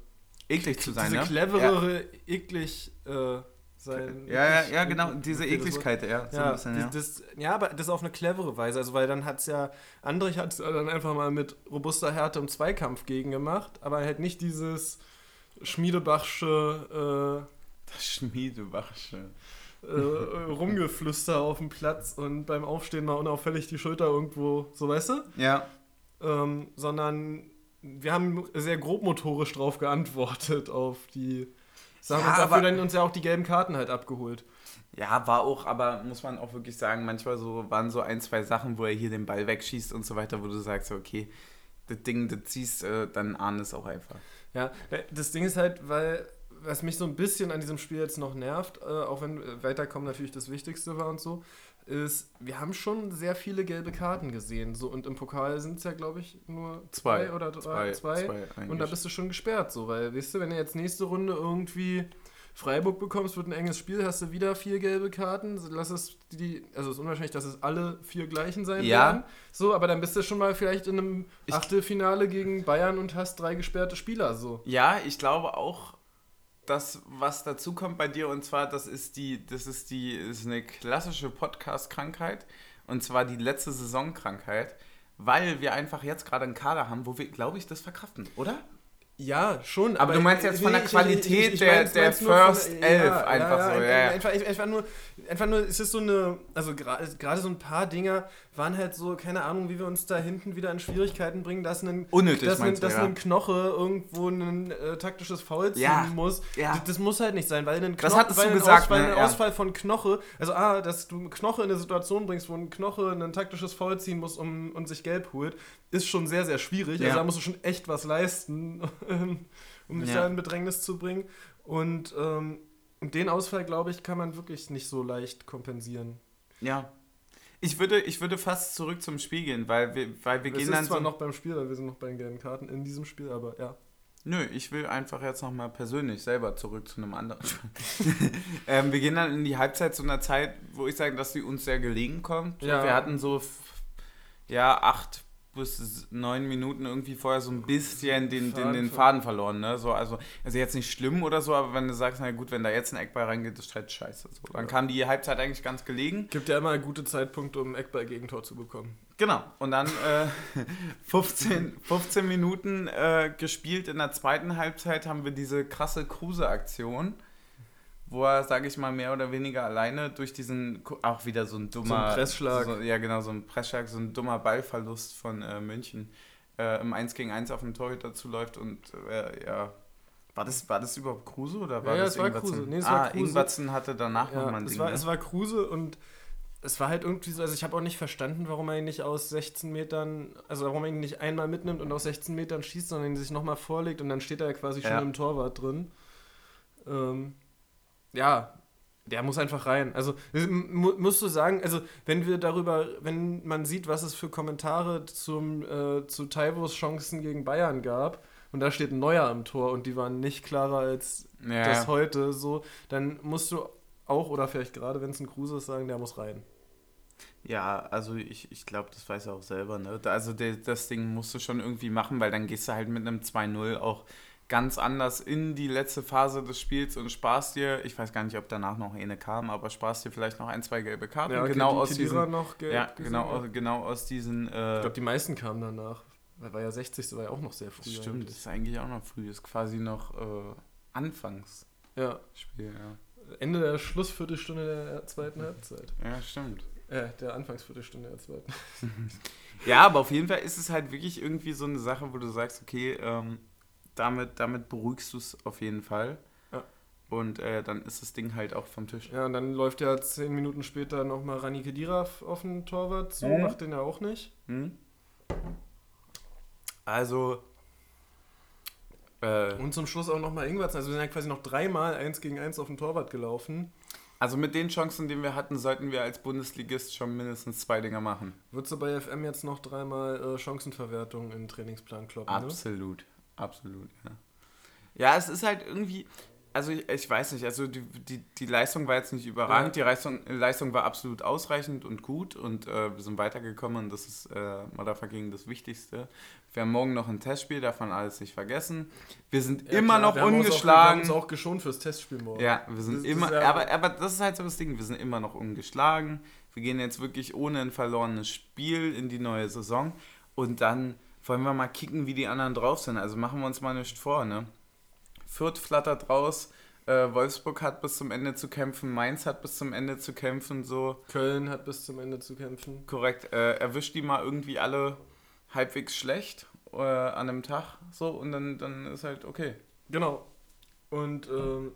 Eklig zu sein, diese ne? cleverere, eklig äh, sein. Ja, ja, ja, genau, diese. Ekligkeit, ja. So Ja, bisschen, ja. Das, ja, aber das auf eine clevere Weise. Also, weil dann hat es ja, Andrich hat es dann einfach mal mit robuster Härte im Zweikampf gegen gemacht, aber halt nicht dieses Schmiedebachsche Das Schmiedewachsche. Äh, Rumgeflüster auf dem Platz und beim Aufstehen mal unauffällig die Schulter irgendwo, so weißt du? Ja, Ähm, sondern wir haben sehr grobmotorisch drauf geantwortet auf die Sachen Ja, und dafür aber- dann uns ja auch die gelben Karten halt abgeholt. Ja, war auch, aber muss man auch wirklich sagen, manchmal so waren so ein, zwei Sachen, wo er hier den Ball wegschießt und so weiter, wo du sagst, okay, das Ding, das ziehst, äh, dann ahn es auch einfach. Ja, das Ding ist halt, weil, was mich so ein bisschen an diesem Spiel jetzt noch nervt, äh, auch wenn äh, Weiterkommen natürlich das Wichtigste war und so, ist, wir haben schon sehr viele gelbe Karten gesehen. So, und im Pokal sind es ja, glaube ich, nur zwei, oder drei, zwei. und da bist du schon gesperrt, so, weil, weißt du, wenn du jetzt nächste Runde irgendwie Freiburg bekommst, wird ein enges Spiel, hast du wieder vier gelbe Karten, lass es die, also es ist unwahrscheinlich, dass es alle vier gleichen sein Ja. werden. So, aber dann bist du schon mal vielleicht in einem Ich- Achtelfinale gegen Bayern und hast drei gesperrte Spieler, so. Ja, ich glaube auch, dass was dazu kommt bei dir und zwar, das ist die, das ist die, ist eine klassische Podcast-Krankheit und zwar die letzte Saisonkrankheit, weil wir einfach jetzt gerade einen Kader haben, wo wir, glaube ich, das verkraften, oder? Ja, schon. Aber, Aber, du meinst jetzt von der ich- Qualität ich- ich der, von First Elf ja, einfach ja, so. ja. Einfach, einfach, nur, einfach nur, es ist so eine, also gerade gerade so ein paar Dinger waren halt so, keine Ahnung, wie wir uns da hinten wieder in Schwierigkeiten bringen, dass ein, Unnötig, dass ein, dass ja. ein Knoche irgendwo ein äh, taktisches Foul ziehen Ja, muss. ja. Das, das muss halt nicht sein, weil ein, hattest weil ein, gesagt, Aus, weil ne? ein. Ausfall von Knoche, also A, dass du Knoche in eine Situation bringst, wo ein Knoche ein taktisches Foul ziehen muss um, und sich gelb holt, ist schon sehr, sehr schwierig. Also da musst du schon echt was leisten, *laughs* um dich da in Bedrängnis zu bringen. Und, ähm, und den Ausfall, glaube ich, kann man wirklich nicht so leicht kompensieren. ja. Ich würde, ich würde fast zurück zum Spiel gehen, weil wir, weil wir Wir gehen sind dann zwar so, noch beim Spiel, weil wir sind noch bei den gelben Karten in diesem Spiel, aber ja. Nö, ich will einfach jetzt nochmal persönlich selber zurück zu einem anderen Spiel. *laughs* ähm, wir gehen dann in die Halbzeit zu einer Zeit, wo ich sage, dass sie uns sehr gelegen kommt. Ja. Wir hatten so, ja, acht bis neun Minuten irgendwie vorher so ein bisschen den, den, Faden den Faden verloren. Ne? So, also, also jetzt nicht schlimm oder so, aber wenn du sagst, na gut, wenn da jetzt ein Eckball reingeht, ist halt scheiße. So, dann Ja. kam die Halbzeit eigentlich ganz gelegen. Gibt ja immer gute Zeitpunkte, um ein Eckball-Gegentor zu bekommen. Genau. Und dann äh, *laughs* 15, 15 Minuten äh, gespielt in der zweiten Halbzeit haben wir diese krasse Kruse-Aktion, wo er, sage ich mal, mehr oder weniger alleine durch diesen, auch wieder so ein dummer... So ein Pressschlag. So, ja, genau, so ein Pressschlag, so ein dummer Ballverlust von äh, München äh, im 1 gegen 1 auf den Torhüter zuläuft und äh, ja... War das, war das überhaupt Kruse oder war Ja, ja, das es war? Kruse. Nee, es ah, war Kruse. Ingwertsen hatte danach Ja, nochmal ein es, Ding. war, ne? es war Kruse und es war halt irgendwie so, also ich habe auch nicht verstanden, warum er ihn nicht aus 16 Metern, also warum er ihn nicht einmal mitnimmt und aus 16 Metern schießt, sondern ihn sich nochmal vorlegt und dann steht er ja quasi schon Ja. im Torwart drin. Ähm, ja, der muss einfach rein. Also mu musst du sagen, also wenn wir darüber, wenn man sieht, was es für Kommentare zum, äh, zu Taivos Chancen gegen Bayern gab, und da steht ein Neuer am Tor und die waren nicht klarer als ja, das heute so, dann musst du auch, oder vielleicht gerade wenn es ein Kruse ist, sagen, der muss rein. Ja, also ich, ich glaube, das weiß er auch selber. Ne? Also der, das Ding musst du schon irgendwie machen, weil dann gehst du halt mit einem 2-0 auch ganz anders in die letzte Phase des Spiels und sparst dir, ich weiß gar nicht, ob danach noch eine kam, aber sparst dir vielleicht noch ein, zwei gelbe Karten. okay, genau die aus Kedira diesen, noch gelb ja, genau, ja. aus- genau aus diesen, Ich äh, glaube, die meisten kamen danach. Weil war ja 60, war ja auch noch sehr früh. stimmt, das eigentlich. ist eigentlich auch noch früh, ist quasi noch äh, Anfangsspiel, Ja, ja. Ende der Schlussviertelstunde der zweiten Halbzeit. Ja, stimmt. Äh, der Anfangsviertelstunde der zweiten. *laughs* Ja, aber auf jeden Fall ist es halt wirklich irgendwie so eine Sache, wo du sagst, okay, ähm, damit, damit beruhigst du es auf jeden Fall. Ja. Und äh, dann ist das Ding halt auch vom Tisch. Ja, und dann läuft ja zehn Minuten später nochmal Rani Kedira auf den Torwart zu, Mhm. macht den ja auch nicht. Hm? Also, äh, Und zum Schluss auch nochmal Ingwertsen. Also wir sind ja quasi noch dreimal eins gegen eins auf den Torwart gelaufen. also mit den Chancen, die wir hatten, sollten wir als Bundesligist schon mindestens zwei Dinger machen. Würdest du bei FM jetzt noch dreimal äh, Chancenverwertung in den Trainingsplan kloppen? Ne? Absolut, ja. Ja, es ist halt irgendwie, also ich, ich weiß nicht, also die, die, die Leistung war jetzt nicht überragend, die Leistung, Leistung war absolut ausreichend und gut und äh, wir sind weitergekommen und das ist äh, Motherfucking das Wichtigste. Wir haben morgen noch ein Testspiel, davon alles nicht vergessen. Wir sind Ja, immer klar, noch wir haben uns Auch, wir ungeschlagen. haben uns auch geschont fürs Testspiel morgen. Ja, wir sind Das- das immer, ist ja- aber, aber das ist halt so das Ding, wir sind immer noch ungeschlagen. Wir gehen jetzt wirklich ohne ein verlorenes Spiel in die neue Saison und dann wollen wir mal kicken, wie die anderen drauf sind. Also machen wir uns mal nicht vor, ne? Fürth flattert raus, äh, Wolfsburg hat bis zum Ende zu kämpfen, Mainz hat bis zum Ende zu kämpfen, so Köln hat bis zum Ende zu kämpfen. korrekt. Äh, erwischt die mal irgendwie alle halbwegs schlecht äh, an einem Tag, so und dann, dann ist halt okay. Genau. Und ähm,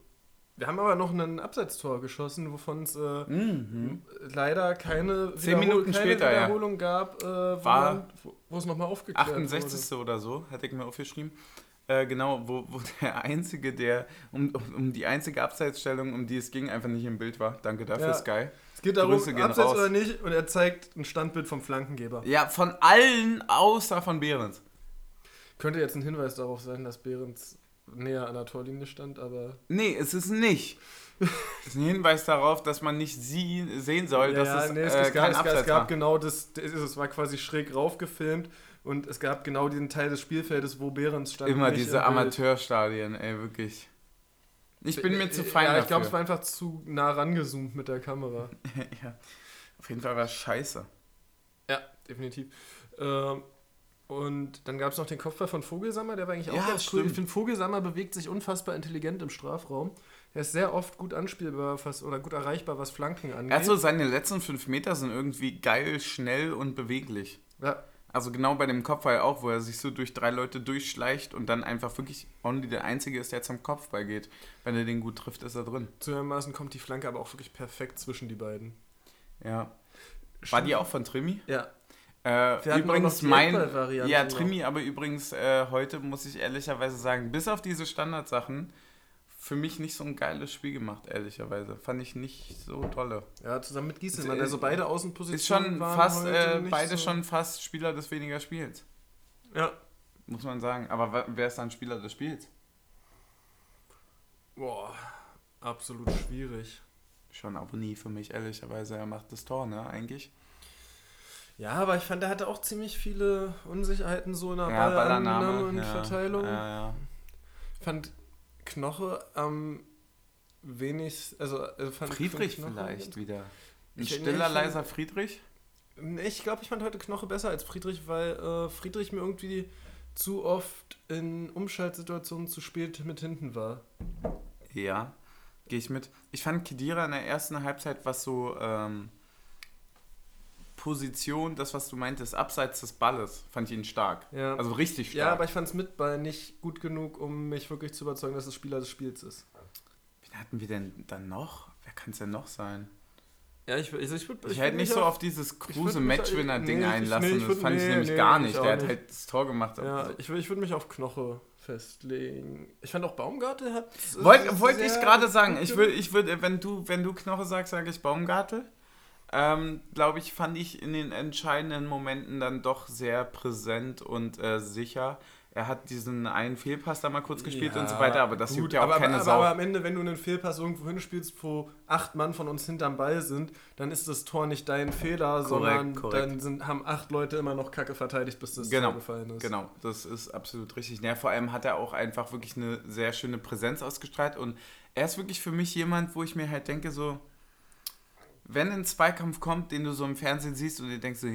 wir haben aber noch ein Abseitstor geschossen, wovon es äh, Mhm. leider keine, Zehn Minuten keine später, ja. Wiederholung gab, äh, wo, War- wo, es nochmal aufgeklärt 68. oder so, hatte ich mir aufgeschrieben. Äh, genau, wo, wo der Einzige, der, um, um, die einzige Abseitsstellung, um die es ging, einfach nicht im Bild war. Danke dafür, Ja. Sky. wurde. Es geht darum, Grüße Abseits raus. oder nicht, und er zeigt ein Standbild vom Flankengeber. Ja, von allen außer von Behrens. Könnte jetzt ein Hinweis darauf sein, dass Behrens näher an der Torlinie stand, aber Nee, es ist nicht. *laughs* Es ist ein Hinweis darauf, dass man nicht sie sehen soll, dass es, nee, es, äh, es, gab, kein es, gab, es gab war. genau das, das, es war quasi schräg rauf gefilmt und es gab genau diesen Teil des Spielfeldes, wo Behrens stand. Immer diese. Amateurstadien, ey, wirklich. Ich bin mir zu fein Ja, ich glaube, es war einfach zu nah rangezoomt mit der Kamera. *laughs* ja. Auf jeden Fall war es scheiße. Ja, definitiv. Ähm, Und dann gab es noch den Kopfball von Vogelsammer, der war eigentlich auch Ja, ganz cool. stimmt. Ich finde, Vogelsammer bewegt sich unfassbar intelligent im Strafraum. Er ist sehr oft gut anspielbar was, oder gut erreichbar, was Flanken angeht. Also seine letzten fünf Meter sind irgendwie geil, schnell und beweglich. ja, Also genau bei dem Kopfball auch, wo er sich so durch drei Leute durchschleicht und dann einfach wirklich only der Einzige ist, der zum Kopfball geht. Wenn er den gut trifft, ist er drin. zugegebenermaßen kommt die Flanke aber auch wirklich perfekt zwischen die beiden. Ja. War die auch von Trimi? Ja. Äh, übrigens mein. Ja. Trimi, aber übrigens äh, heute muss ich ehrlicherweise sagen, bis auf diese Standardsachen, für mich nicht so ein geiles Spiel gemacht, ehrlicherweise. Fand ich nicht so tolle. Ja, zusammen mit Gieselmann. Also beide Außenpositionen Ist schon waren fast, äh, beide so. schon fast Spieler des weniger Spiels. Ja. Muss man sagen. Aber wer ist dann Spieler des Spiels? Boah, absolut schwierig. Schon Abonnie für mich, ehrlicherweise. Er macht das Tor, ne, eigentlich. Ja, aber ich fand, er hatte auch ziemlich viele Unsicherheiten so in der Ja, Ballannahme und ja, Verteilung. Ja, ja. Ich fand Knoche am wenigsten, also äh, fand Friedrich vielleicht wieder. Ein Ich- stiller, ich- leiser Friedrich? Ich glaube, ich fand heute Knoche besser als Friedrich, weil äh, Friedrich mir irgendwie zu oft in Umschaltsituationen zu spät mit hinten war. Ja, gehe ich mit. Ich fand Kedira in der ersten Halbzeit, was so ähm, Position, das, was du meintest, abseits des Balles, fand ich ihn stark. Ja. Also richtig stark. Ja, aber ich fand es mit Ball nicht gut genug, um mich wirklich zu überzeugen, dass es Spieler des Spiels ist. Wen hatten wir denn dann noch? Wer kann es denn noch sein? Ja, ich, also ich würde Ich, hätte nicht so auf dieses würd Kruse Matchwinner-Ding nee, ich- einlassen. nee, ich das würd- fand ich nee, nämlich nee, gar ich nicht. Der hat nicht. halt das Tor gemacht. Ja, ich, würd- ich würde mich auf Knoche festlegen. Ich fand auch Baumgartel hat. Wollte wollt ich gerade sagen, ich würde, ich würd, wenn du, wenn du Knoche sagst, sage ich Baumgartel. Ähm, Glaube ich, fand ich in den entscheidenden Momenten dann doch sehr präsent und äh, sicher. Er hat diesen einen Fehlpass da mal kurz gespielt und so weiter, aber das gut, juckt ja auch aber, keine aber, Sau. Aber am Ende, wenn du einen Fehlpass irgendwo hinspielst, wo acht Mann von uns hinterm Ball sind, dann ist das Tor nicht dein Fehler, sondern korrekt. dann sind, haben acht Leute immer noch Kacke verteidigt, bis das Genau, Tor gefallen ist. Genau, das ist absolut richtig. Ja, vor allem hat er auch einfach wirklich eine sehr schöne Präsenz ausgestrahlt und er ist wirklich für mich jemand, wo ich mir halt denke, so, wenn ein Zweikampf kommt, den du so im Fernsehen siehst und dir denkst, so,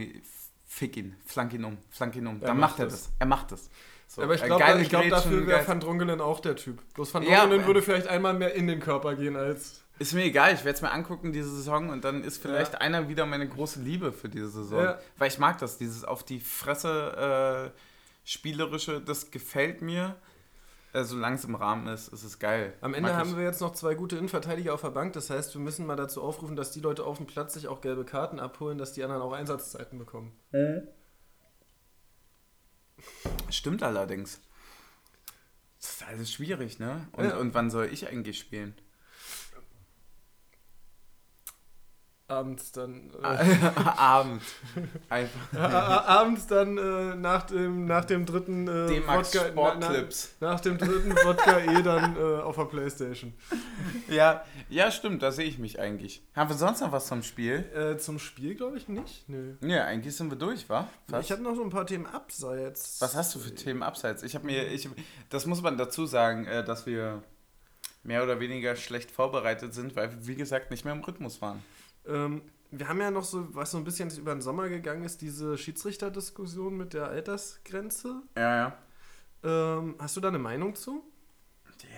fick ihn, flank ihn um, flank ihn um, dann macht macht er das. das. Er macht das. So, aber ich glaube, glaub, dafür wäre Van Drongelen auch der Typ. Bloß Van Ja, Drongelen aber- würde vielleicht einmal mehr in den Körper gehen als. Ist mir egal, ich werde es mir angucken, diese Saison, und dann ist vielleicht Ja. einer wieder meine große Liebe für diese Saison. Ja. Weil ich mag das, dieses auf die Fresse äh, spielerische, das gefällt mir. Äh, solange es im Rahmen ist, ist es geil. Am Ende Mag haben ich. wir jetzt noch zwei gute Innenverteidiger auf der Bank. Das heißt, wir müssen mal dazu aufrufen, dass die Leute auf dem Platz sich auch gelbe Karten abholen, dass die anderen auch Einsatzzeiten bekommen. Stimmt allerdings. Das ist alles schwierig, ne? Und, Ja. und wann soll ich eigentlich spielen? Abends dann. *laughs* Äh, Abend. Einfach. *laughs* abends dann äh, nach, dem, nach dem dritten äh, D-Max Wodka- na- na- Sportclips. nach dem dritten Wodka *laughs* eh dann äh, auf der Playstation. Ja, ja, stimmt, da sehe ich mich eigentlich. Haben wir sonst noch was zum Spiel? Äh, zum Spiel glaube ich nicht. Nö. Ja, eigentlich sind wir durch, wa? Fast. Ich habe noch so ein paar Themen abseits. Was hast du für Themen abseits? Ich habe mir, ich, das muss man dazu sagen, äh, dass wir mehr oder weniger schlecht vorbereitet sind, weil wir, wie gesagt, nicht mehr im Rhythmus waren. Ähm, wir haben ja noch so, was so ein bisschen über den Sommer gegangen ist, diese Schiedsrichterdiskussion mit der Altersgrenze. Ja, ja. Ähm, hast du da eine Meinung zu?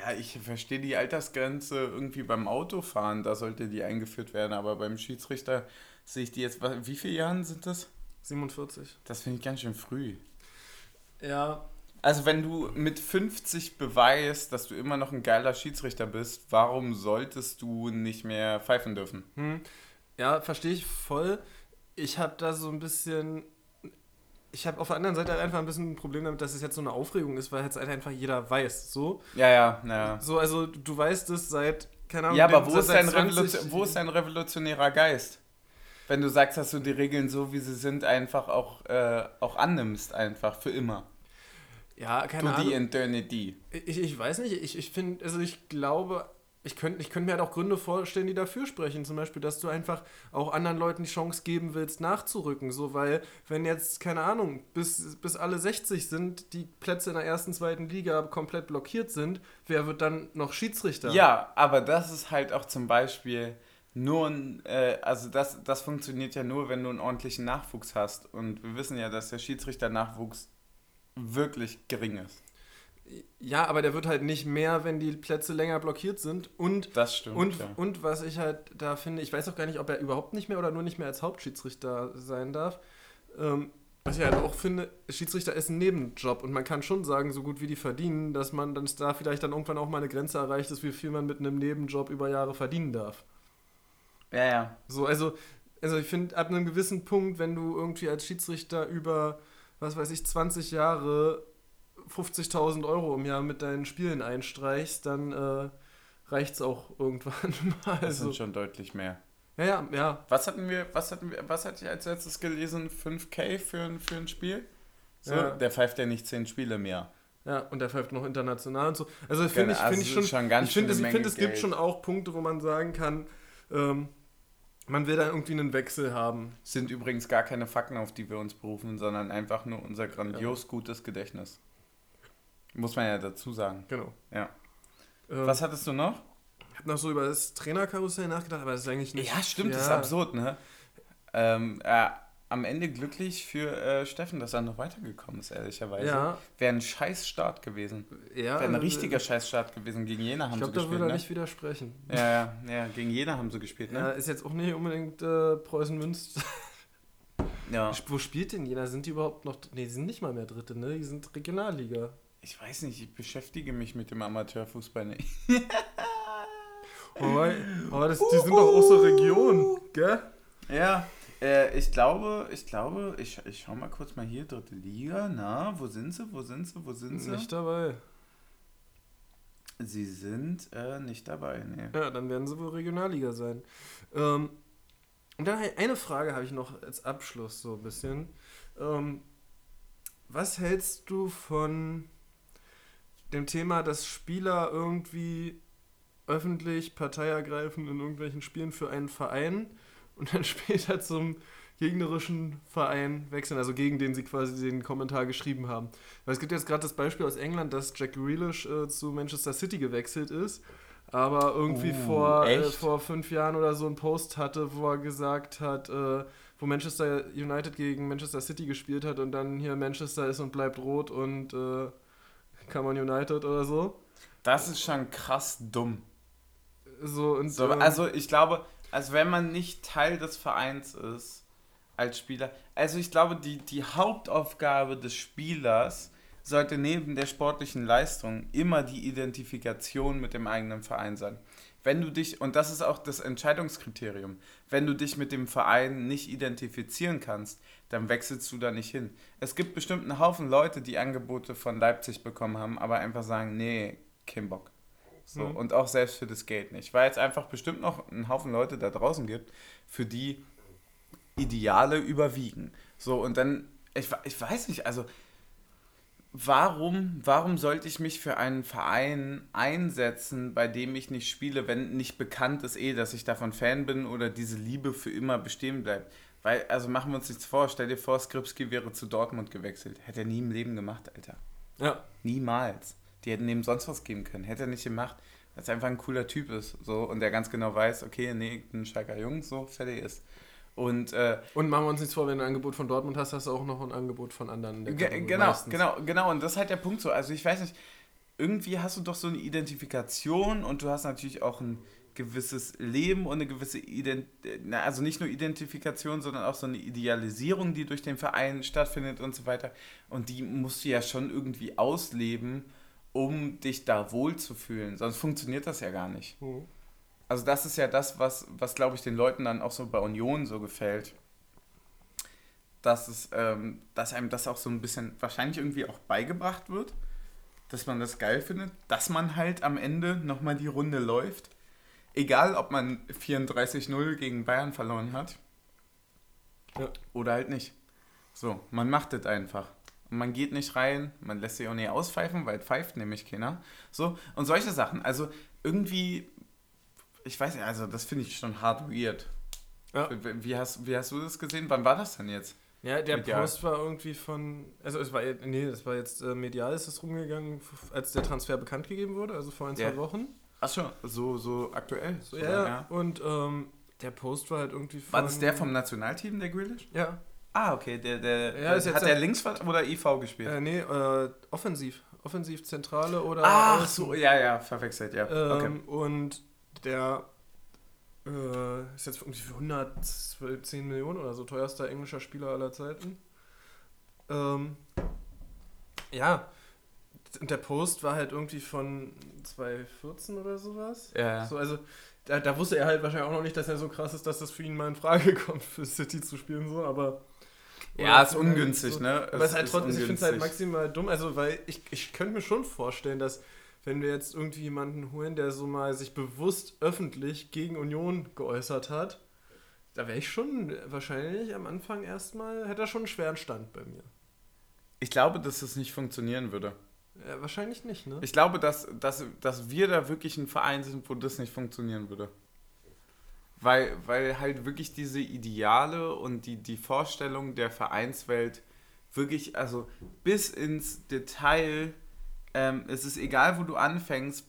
Ja, ich verstehe die Altersgrenze irgendwie beim Autofahren, da sollte die eingeführt werden, aber beim Schiedsrichter sehe ich die jetzt, wie viele Jahren sind das? 47. Das finde ich ganz schön früh. Ja, Also wenn du mit 50 beweist, dass du immer noch ein geiler Schiedsrichter bist, warum solltest du nicht mehr pfeifen dürfen? Hm. Ja, verstehe ich voll. Ich habe da so ein bisschen. Ich habe auf der anderen Seite halt einfach ein bisschen ein Problem damit, dass es jetzt so eine Aufregung ist, weil jetzt halt einfach jeder weiß. So, Ja, ja, ja. so also du weißt es seit, keine Ahnung, Ja, aber wo ist, dein 20 Revolution, wo ist dein revolutionärer Geist? Wenn du sagst, dass du die Regeln so, wie sie sind, einfach auch, äh, auch annimmst, einfach für immer. Ja, keine Du Ahnung. die Eternity. Ich, ich weiß nicht, ich, ich finde, also ich glaube, ich könnte ich könnt mir halt auch Gründe vorstellen, die dafür sprechen. Zum Beispiel, dass du einfach auch anderen Leuten die Chance geben willst, nachzurücken. So, weil, wenn jetzt, keine Ahnung, bis, bis alle 60 sind, die Plätze in der ersten, zweiten Liga komplett blockiert sind, wer wird dann noch Schiedsrichter? Ja, aber das ist halt auch zum Beispiel nur ein, äh, also das, das funktioniert ja nur, wenn du einen ordentlichen Nachwuchs hast. Und wir wissen ja, dass der Schiedsrichternachwuchs wirklich gering ist. Ja, aber der wird halt nicht mehr, wenn die Plätze länger blockiert sind. Und, Das stimmt. und, ja. und was ich halt da finde, ich weiß auch gar nicht, ob er überhaupt nicht mehr oder nur nicht mehr als Hauptschiedsrichter sein darf. Ähm, was ich halt auch finde, Schiedsrichter ist ein Nebenjob und man kann schon sagen, so gut wie die verdienen, dass man dann da vielleicht dann irgendwann auch mal eine Grenze erreicht ist, wie viel man mit einem Nebenjob über Jahre verdienen darf. ja, ja. So, also, also ich finde, ab einem gewissen Punkt, wenn du irgendwie als Schiedsrichter über, was weiß ich, 20 Jahre 50.000 Euro im Jahr mit deinen Spielen einstreichst, dann äh, reicht es auch irgendwann *laughs* mal. Das Also, sind schon deutlich mehr. ja, ja, ja. Was hatten wir, was hatten wir, was hatte ich als letztes gelesen? 5K für ein, für ein Spiel? So, Ja. der pfeift ja nicht 10 Spiele mehr. Ja, und der pfeift noch international und so. Also finde ich, Also finde ich schon, schon ganz ich finde, es, schöne ich finde, Menge es gibt schon auch Punkte, wo man sagen kann, ähm, man will da irgendwie einen Wechsel haben. Sind übrigens gar keine Fakten, auf die wir uns berufen, sondern einfach nur unser grandios gutes Gedächtnis. Muss man ja dazu sagen. Genau. Ja. Ähm, Was hattest du noch? Ich habe noch so über das Trainerkarussell nachgedacht, aber das ist eigentlich nicht. Ja, stimmt, das ist Ja. absurd, ne? Ähm, äh, am Ende glücklich für äh, Steffen, dass er noch weitergekommen ist, ehrlicherweise. Ja, Wäre ein Scheißstart gewesen. ja. Wäre ein äh, richtiger Scheißstart gewesen. Gegen Jena haben Ich sie glaube, da gespielt, würde er ne? nicht widersprechen. Ja, ja, ja, gegen Jena haben sie gespielt, Ja, ne? ist jetzt auch nicht unbedingt äh, Preußen-Münster. Ja. Wo spielt denn Jena? Sind die überhaupt noch. Ne, die sind nicht mal mehr Dritte, ne? Die sind Regionalliga. Ich weiß nicht, ich beschäftige mich mit dem Amateurfußball nicht. *laughs* Aber, aber das, die sind doch auch so Region, gell? Ja, äh, ich glaube, ich glaube, ich, ich schau mal kurz mal hier, dritte Liga, na, wo sind sie, wo sind sie, wo sind sie? Nicht dabei. Sie sind äh, nicht dabei, nee. Ja, dann werden sie wohl Regionalliga sein. Ähm, und dann eine Frage habe ich noch als Abschluss so ein bisschen. Ähm, was hältst du von dem Thema, dass Spieler irgendwie öffentlich Partei ergreifen in irgendwelchen Spielen für einen Verein und dann *laughs* später zum gegnerischen Verein wechseln, also gegen den sie quasi den Kommentar geschrieben haben. Weil es gibt jetzt gerade das Beispiel aus England, dass Jack Grealish äh, zu Manchester City gewechselt ist, aber irgendwie Uh, vor, äh, vor fünf Jahren oder so einen Post hatte, wo er gesagt hat, äh, wo Manchester United gegen Manchester City gespielt hat und dann hier Manchester ist und bleibt rot und on United oder so. Das ist schon krass dumm. So, und, So, ähm, also ich glaube, also wenn man nicht Teil des Vereins ist als Spieler, also ich glaube, die, die Hauptaufgabe des Spielers sollte neben der sportlichen Leistung immer die Identifikation mit dem eigenen Verein sein. Wenn du dich, und das ist auch das Entscheidungskriterium, wenn du dich mit dem Verein nicht identifizieren kannst, dann wechselst du da nicht hin. Es gibt bestimmt einen Haufen Leute, die Angebote von Leipzig bekommen haben, aber einfach sagen, nee, kein Bock. So, Mhm. Und auch selbst für das Geld nicht. Weil es einfach bestimmt noch einen Haufen Leute da draußen gibt, für die Ideale überwiegen. So, und dann, ich, ich weiß nicht, also warum, warum sollte ich mich für einen Verein einsetzen, bei dem ich nicht spiele, wenn nicht bekannt ist eh, dass ich davon Fan bin oder diese Liebe für immer bestehen bleibt? Weil, also machen wir uns nichts vor, stell dir vor, Skripski wäre zu Dortmund gewechselt. Hätte er nie im Leben gemacht, Alter. ja, Niemals. Die hätten ihm sonst was geben können. Hätte er nicht gemacht, weil es einfach ein cooler Typ ist. So, und der ganz genau weiß, okay, nee, ein Schalker Jung, so fertig ist. Und äh, Und machen wir uns nichts vor, wenn du ein Angebot von Dortmund hast, hast du auch noch ein Angebot von anderen. genau, meistens. genau, genau. Und das ist halt der Punkt so. Also ich weiß nicht, irgendwie hast du doch so eine Identifikation und du hast natürlich auch ein gewisses Leben und eine gewisse Ident also nicht nur Identifikation, sondern auch so eine Idealisierung, die durch den Verein stattfindet und so weiter. Und die musst du ja schon irgendwie ausleben, um dich da wohlzufühlen. Sonst funktioniert das ja gar nicht. Mhm. Also das ist ja das, was, was glaube ich, den Leuten dann auch so bei Union so gefällt. Dass, es, ähm, dass einem das auch so ein bisschen wahrscheinlich irgendwie auch beigebracht wird. Dass man das geil findet. Dass man halt am Ende nochmal die Runde läuft. Egal, ob man 34-0 gegen Bayern verloren hat. Ja. Oder halt nicht. So, man macht das einfach. Und man geht nicht rein, man lässt sich auch nicht auspfeifen, weil pfeift nämlich keiner. So, und solche Sachen. Also irgendwie, ich weiß nicht, also das finde ich schon hart weird. Ja. Wie, wie, hast, wie hast du das gesehen? Wann war das denn jetzt? Ja, der Medial. Post war irgendwie von, also es war, nee, das war jetzt äh, medial ist es rumgegangen, als der Transfer bekannt gegeben wurde, also vor ein, zwei Ja. Wochen. Achso, so, so aktuell. So, ja, ja. Und ähm, der Post war halt irgendwie von... War das der vom Nationalteam, der Grealish? Ja. Ah, okay. Der, der, Ja, ist der jetzt hat er ein- links oder IV gespielt? Äh, nee, äh, offensiv. Offensivzentrale oder Ach so, ja, ja, verwechselt, ja. okay. Ähm, Und der äh, ist jetzt irgendwie für 110 Millionen oder so teuerster englischer Spieler aller Zeiten. Ähm, ja, und der Post war halt irgendwie von 2014 oder sowas. Ja. So, also da, da wusste er halt wahrscheinlich auch noch nicht, dass er so krass ist, dass das für ihn mal in Frage *laughs* kommt, für City zu spielen, so, aber. Ja, ist ungünstig, so. ne? Aber es ist halt trotzdem, ich finde es halt maximal dumm, also weil ich, ich könnte mir schon vorstellen, dass wenn wir jetzt irgendwie jemanden holen, der so mal sich bewusst öffentlich gegen Union geäußert hat, da wäre ich schon wahrscheinlich am Anfang erstmal, hätte er schon einen schweren Stand bei mir. Ich glaube, dass es nicht funktionieren würde. Ja, wahrscheinlich nicht, ne? Ich glaube, dass, dass, dass wir da wirklich ein Verein sind, wo das nicht funktionieren würde. Weil, weil halt wirklich diese Ideale und die, die Vorstellung der Vereinswelt wirklich, also bis ins Detail, ähm, es ist egal, wo du anfängst,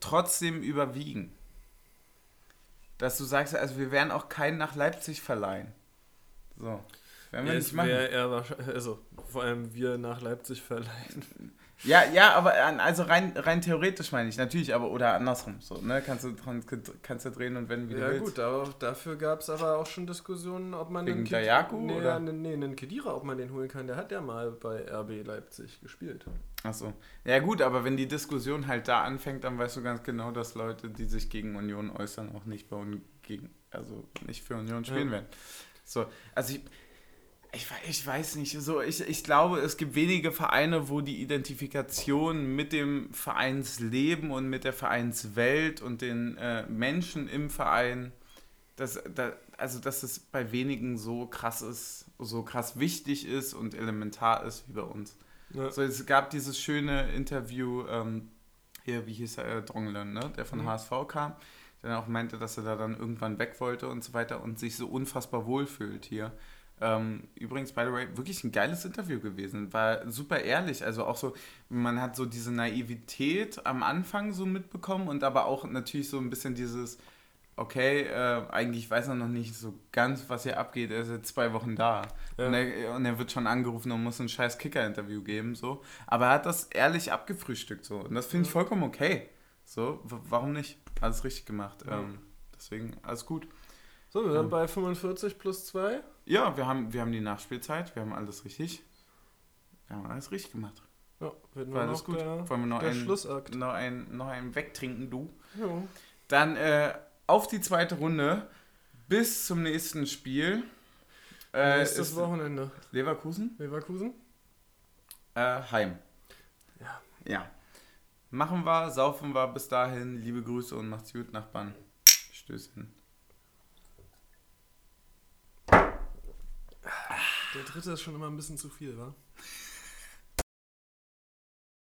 trotzdem überwiegen. Dass du sagst, also wir werden auch keinen nach Leipzig verleihen. So. Werden wir Ja, nicht machen. eher also vor allem wir nach Leipzig verleihen. Ja, ja, aber also rein, rein theoretisch meine ich, natürlich, aber oder andersrum. So, ne? Kannst du, dran- kannst du drehen und wenden, wie Ja du willst. gut, aber dafür gab es aber auch schon Diskussionen, ob man Wegen einen Ked- Dayaku, nee, oder? Nee, nee, einen Kedira, ob man den holen kann. Der hat ja mal bei RB Leipzig gespielt. Achso. Ja gut, aber wenn die Diskussion halt da anfängt, dann weißt du ganz genau, dass Leute, die sich gegen Union äußern, auch nicht bei gegen, also nicht für Union spielen Ja. werden. So, also ich, ich, ich weiß nicht, so ich, ich glaube, es gibt wenige Vereine, wo die Identifikation mit dem Vereinsleben und mit der Vereinswelt und den äh, Menschen im Verein, dass, da, also dass es bei wenigen so krass ist, so krass wichtig ist und elementar ist wie bei uns. Ja. So, es gab dieses schöne Interview, ähm, hier, wie hieß er, äh, ne? der von Mhm. HSV kam, der dann auch meinte, dass er da dann irgendwann weg wollte und so weiter und sich so unfassbar wohlfühlt hier. Ähm, übrigens, by the way, wirklich ein geiles Interview gewesen. War super ehrlich. Also auch so, man hat so diese Naivität am Anfang so mitbekommen und aber auch natürlich so ein bisschen dieses, okay, äh, eigentlich weiß er noch nicht so ganz, was hier abgeht. Er ist jetzt zwei Wochen da. Ja. Und, er, und er wird schon angerufen und muss ein scheiß Kicker-Interview geben. So. Aber er hat das ehrlich abgefrühstückt. So. Und das finde ich vollkommen okay. So, warum nicht? Alles richtig gemacht. Ja. Ähm, deswegen alles gut. So, wir sind bei 45 plus 2. Ja, wir haben, wir haben die Nachspielzeit, wir haben alles richtig. Wir haben alles richtig gemacht. Ja, wird nur alles gut. der, Wollen wir noch einen, Schlussakt. noch, einen, noch einen wegtrinken, du? Ja. Dann äh, auf die zweite Runde bis zum nächsten Spiel. Äh, Nächstes Wochenende. Leverkusen? Leverkusen? Äh, heim. Ja. Ja. Machen wir, saufen wir bis dahin. Liebe Grüße und macht's gut, Nachbarn. Stößchen. Der dritte ist schon immer ein bisschen zu viel, wa?